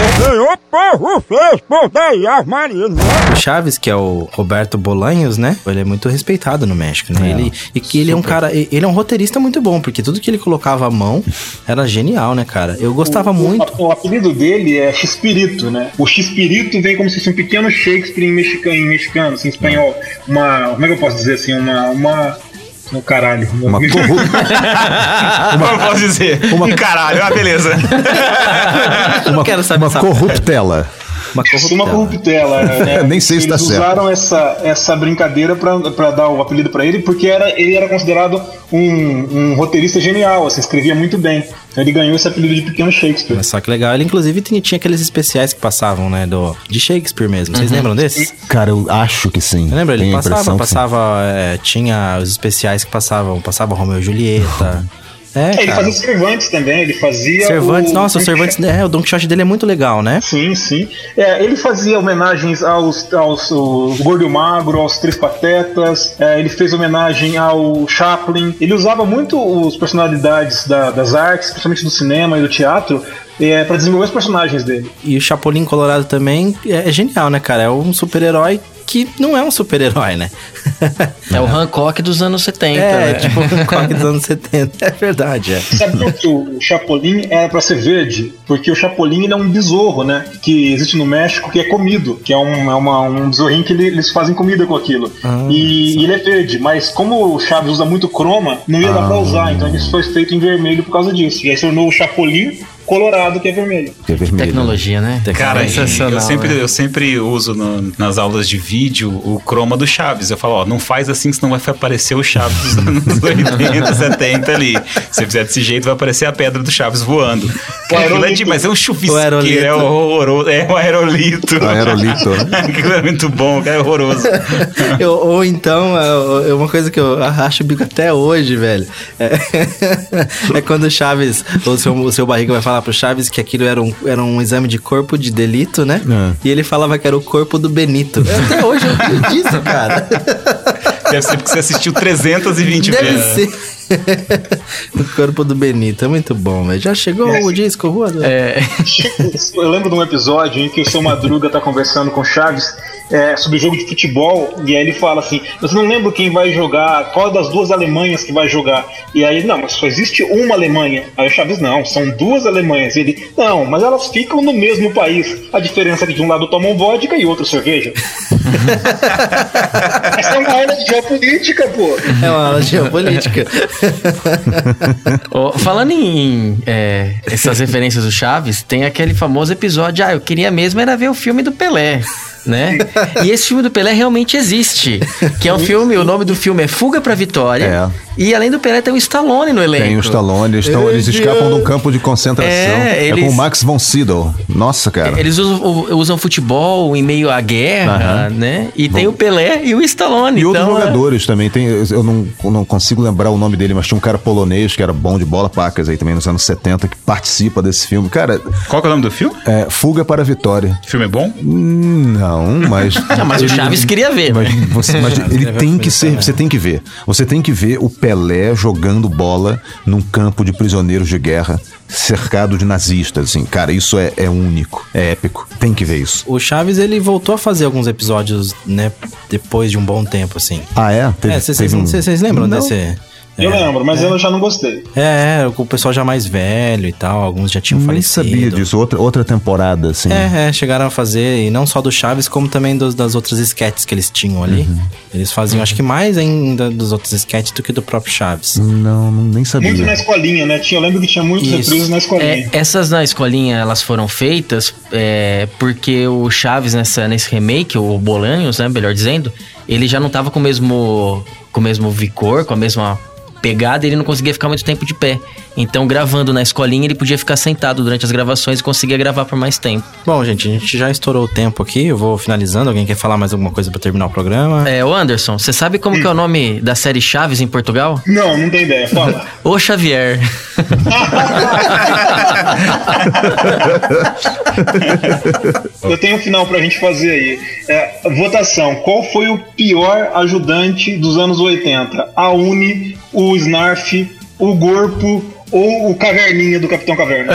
O Chaves, que é o Roberto Bolanhos, né? Ele é muito respeitado no México, né? ele, e que ele é um cara, ele é um roteirista muito bom, porque tudo que ele colocava à mão era genial, né, cara? Eu gostava O- muito. O, o apelido dele é Xpirito, né? O Xpirito vem como se fosse um pequeno Shakespeare em mexicano, em, mexicano, assim, em espanhol. Uma. Como é que eu posso dizer assim? Uma. Uma. No caralho. Uma corrupta. (laughs) Como eu posso dizer? Um caralho, ah, beleza. (laughs) Uma, quero saber Uma essa- corruptela. uma Isso, uma corruptela. corruptela, né? (laughs) Nem sei se Eles tá certo. usaram essa, essa brincadeira pra, pra dar o apelido pra ele, porque era, ele era considerado um, um roteirista genial, assim, escrevia muito bem. Então ele ganhou esse apelido de Pequeno Shakespeare. Mas só que legal, ele inclusive tinha, tinha aqueles especiais que passavam, né, do, de Shakespeare mesmo. Vocês lembram desses? Cara, eu acho que sim. Lembra? Ele Tenho passava, passava, é, tinha os especiais que passavam, passava Romeu e Julieta. É, É, ele fazia Cervantes também, ele fazia. Cervantes, o- nossa, o Cervantes, é, o Don Quixote dele é muito legal, né? Sim, sim. É, ele fazia homenagens aos, aos o Gordo e o Magro, aos Três Patetas, é, ele fez homenagem ao Chaplin. Ele usava muito as personalidades da- das artes, principalmente do cinema e do teatro, é, para desenvolver os personagens dele. E o Chapolin Colorado também é, é genial, né, cara? É um super-herói que não é um super-herói, né? É o Hancock dos anos 70, é, né? tipo o Coque dos anos 70. É verdade, é. Sabe por que o Chapolin era para ser verde? Porque o Chapolin ele é um besouro, né? Que existe no México que é comido, que é um, é uma, um besorrinho que ele- eles fazem comida com aquilo. e, e ele é verde, mas como o Chaves usa muito croma, não ia dar pra usar, então ele foi feito em vermelho por causa disso. E aí se tornou o Chapolin colorado que é vermelho. Que é vermelho. Tecnologia, né? Cara, sensacional. eu sempre, né? eu sempre uso no- nas aulas de vídeo o croma do Chaves. Eu falo, ó, não faz assim, senão vai aparecer o Chaves dos anos 80, 70 ali. Se você fizer desse jeito, vai aparecer a pedra do Chaves voando. Aquilo é de, mas é um O chuvisqueiro, aerolito. é horroroso. É um aerolito. Aerolito, né? (laughs) Aquilo é muito bom, cara, é horroroso. (laughs) Eu- ou então, é é uma coisa que eu racho o bico até hoje, velho. É, (laughs) é quando o Chaves, o seu, o seu barriga vai falar pro Chaves que aquilo era um, era um exame de corpo de delito, né? É. E ele falava que era o corpo do Benito. Até hoje eu acredito disso, cara. (laughs) Deve ser porque você assistiu 320 Deve vezes. ser. (laughs) o corpo do Benito. É muito bom, velho. Já chegou o disco voador? É, Eu lembro de um episódio em que o seu Madruga tá conversando com o Chaves é, sobre jogo de futebol, e aí ele fala assim: Você não lembra quem vai jogar, qual das duas Alemanhas que vai jogar? E aí, não, mas só existe uma Alemanha. Aí o Chaves, não, são duas Alemanhas. E ele, não, mas elas ficam no mesmo país. A diferença é que de um lado tomam vodka e outro cerveja. (laughs) Essa é uma aula de geopolítica, pô. É uma aula de geopolítica. (laughs) Ó, falando em é, essas referências do Chaves, tem aquele famoso episódio, ah, eu queria mesmo era ver o filme do Pelé. Né? E esse filme do Pelé realmente existe. Que é um filme, o nome do filme é Fuga pra Vitória. E além do Pelé tem o Stallone no elenco. Tem o Stallone, eles, tão- eles escapam de um campo de concentração. É, É, eles- com o Max von Sydow. Nossa, cara. Eles usam, usam futebol em meio à guerra, né? E tem o Pelé e o Stallone. E outros então, é- jogadores também. Tem, eu não, não consigo lembrar o nome dele, mas tinha um cara polonês que era bom de bola, pacas aí também nos anos 70, que participa desse filme. Cara, Qual que é o nome do filme? é Fuga para a Vitória. O filme é bom? Não, mas. (laughs) Não, mas o Chaves queria ver. Mas, né? você, mas ele tem que ser. Você tem que ver. Você tem que ver o Pelé jogando bola num campo de prisioneiros de guerra, cercado de nazistas. Assim, cara, isso é, é único, é épico. Tem que ver isso. O Chaves, ele voltou a fazer alguns episódios, né? Depois de um bom tempo, assim. Ah, é? Teve- é, vocês teve um- vocês- vocês lembram Não. desse... Eu é, lembro, mas eu já não gostei. É, é, o pessoal já mais velho e tal, alguns já tinham Nem falecido. sabia disso. Outra, outra temporada, assim. É, é, chegaram a fazer, e não só do Chaves, como também dos- das outras sketches que eles tinham ali. Uhum. Eles faziam, acho que mais ainda dos outros sketches do que do próprio Chaves. Não, não- nem sabia. Muito na escolinha, né? Tinha, eu lembro que tinha muitos Isso. reprises na escolinha. É, essas na escolinha, elas foram feitas é, porque o Chaves, nessa, nesse remake, o Bolanhos, né, melhor dizendo, ele já não tava com o mesmo, com o mesmo vigor, com a mesma pegada, ele não conseguia ficar muito tempo de pé. Então, gravando na escolinha, ele podia ficar sentado durante as gravações e conseguia gravar por mais tempo. Bom, gente, a gente já estourou o tempo aqui, eu vou finalizando. Alguém quer falar mais alguma coisa pra terminar o programa? É, o Anderson, você sabe como que é o nome da série Chaves em Portugal? Não, não tem ideia. Fala. (laughs) O Xavier. (laughs) Eu tenho um final pra gente fazer aí. É, votação. Qual foi o pior ajudante dos anos 80? A Uni, o Snarf, o Gorpo ou o Caverninha do Capitão Caverna?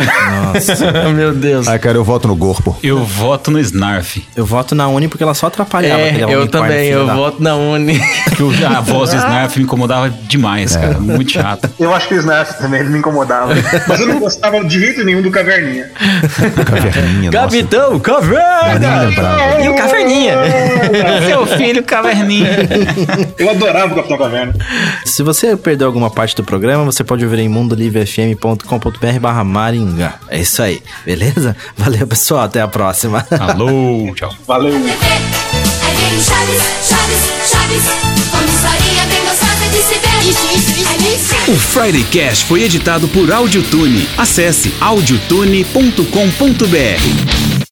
Nossa. (laughs) Meu Deus. Ah, cara, eu voto no Gorpo. Eu voto no Snarf. eu voto na Uni porque ela só atrapalhava É, eu também, eu da- voto na Uni. A voz do Snarf me incomodava demais, cara. Muito chato. Eu acho que o Snarf também ele me incomodava. Mas eu não gostava de jeito nenhum do Caverninha. Caverninha, nossa. Capitão Caverna! Lembrava. E o Caverninha. (laughs) Seu filho Caverninha. Eu adorava o Capitão Caverna. Se você perdeu alguma parte do programa, você pode ouvir em mundolivefm.com.br barra Maringá. É isso aí, beleza? (laughs) Valeu, pessoal. Até a próxima. (laughs) Alô, tchau. Valeu. O Friday Cash foi editado por Audiotune. Acesse audiotune.com.br.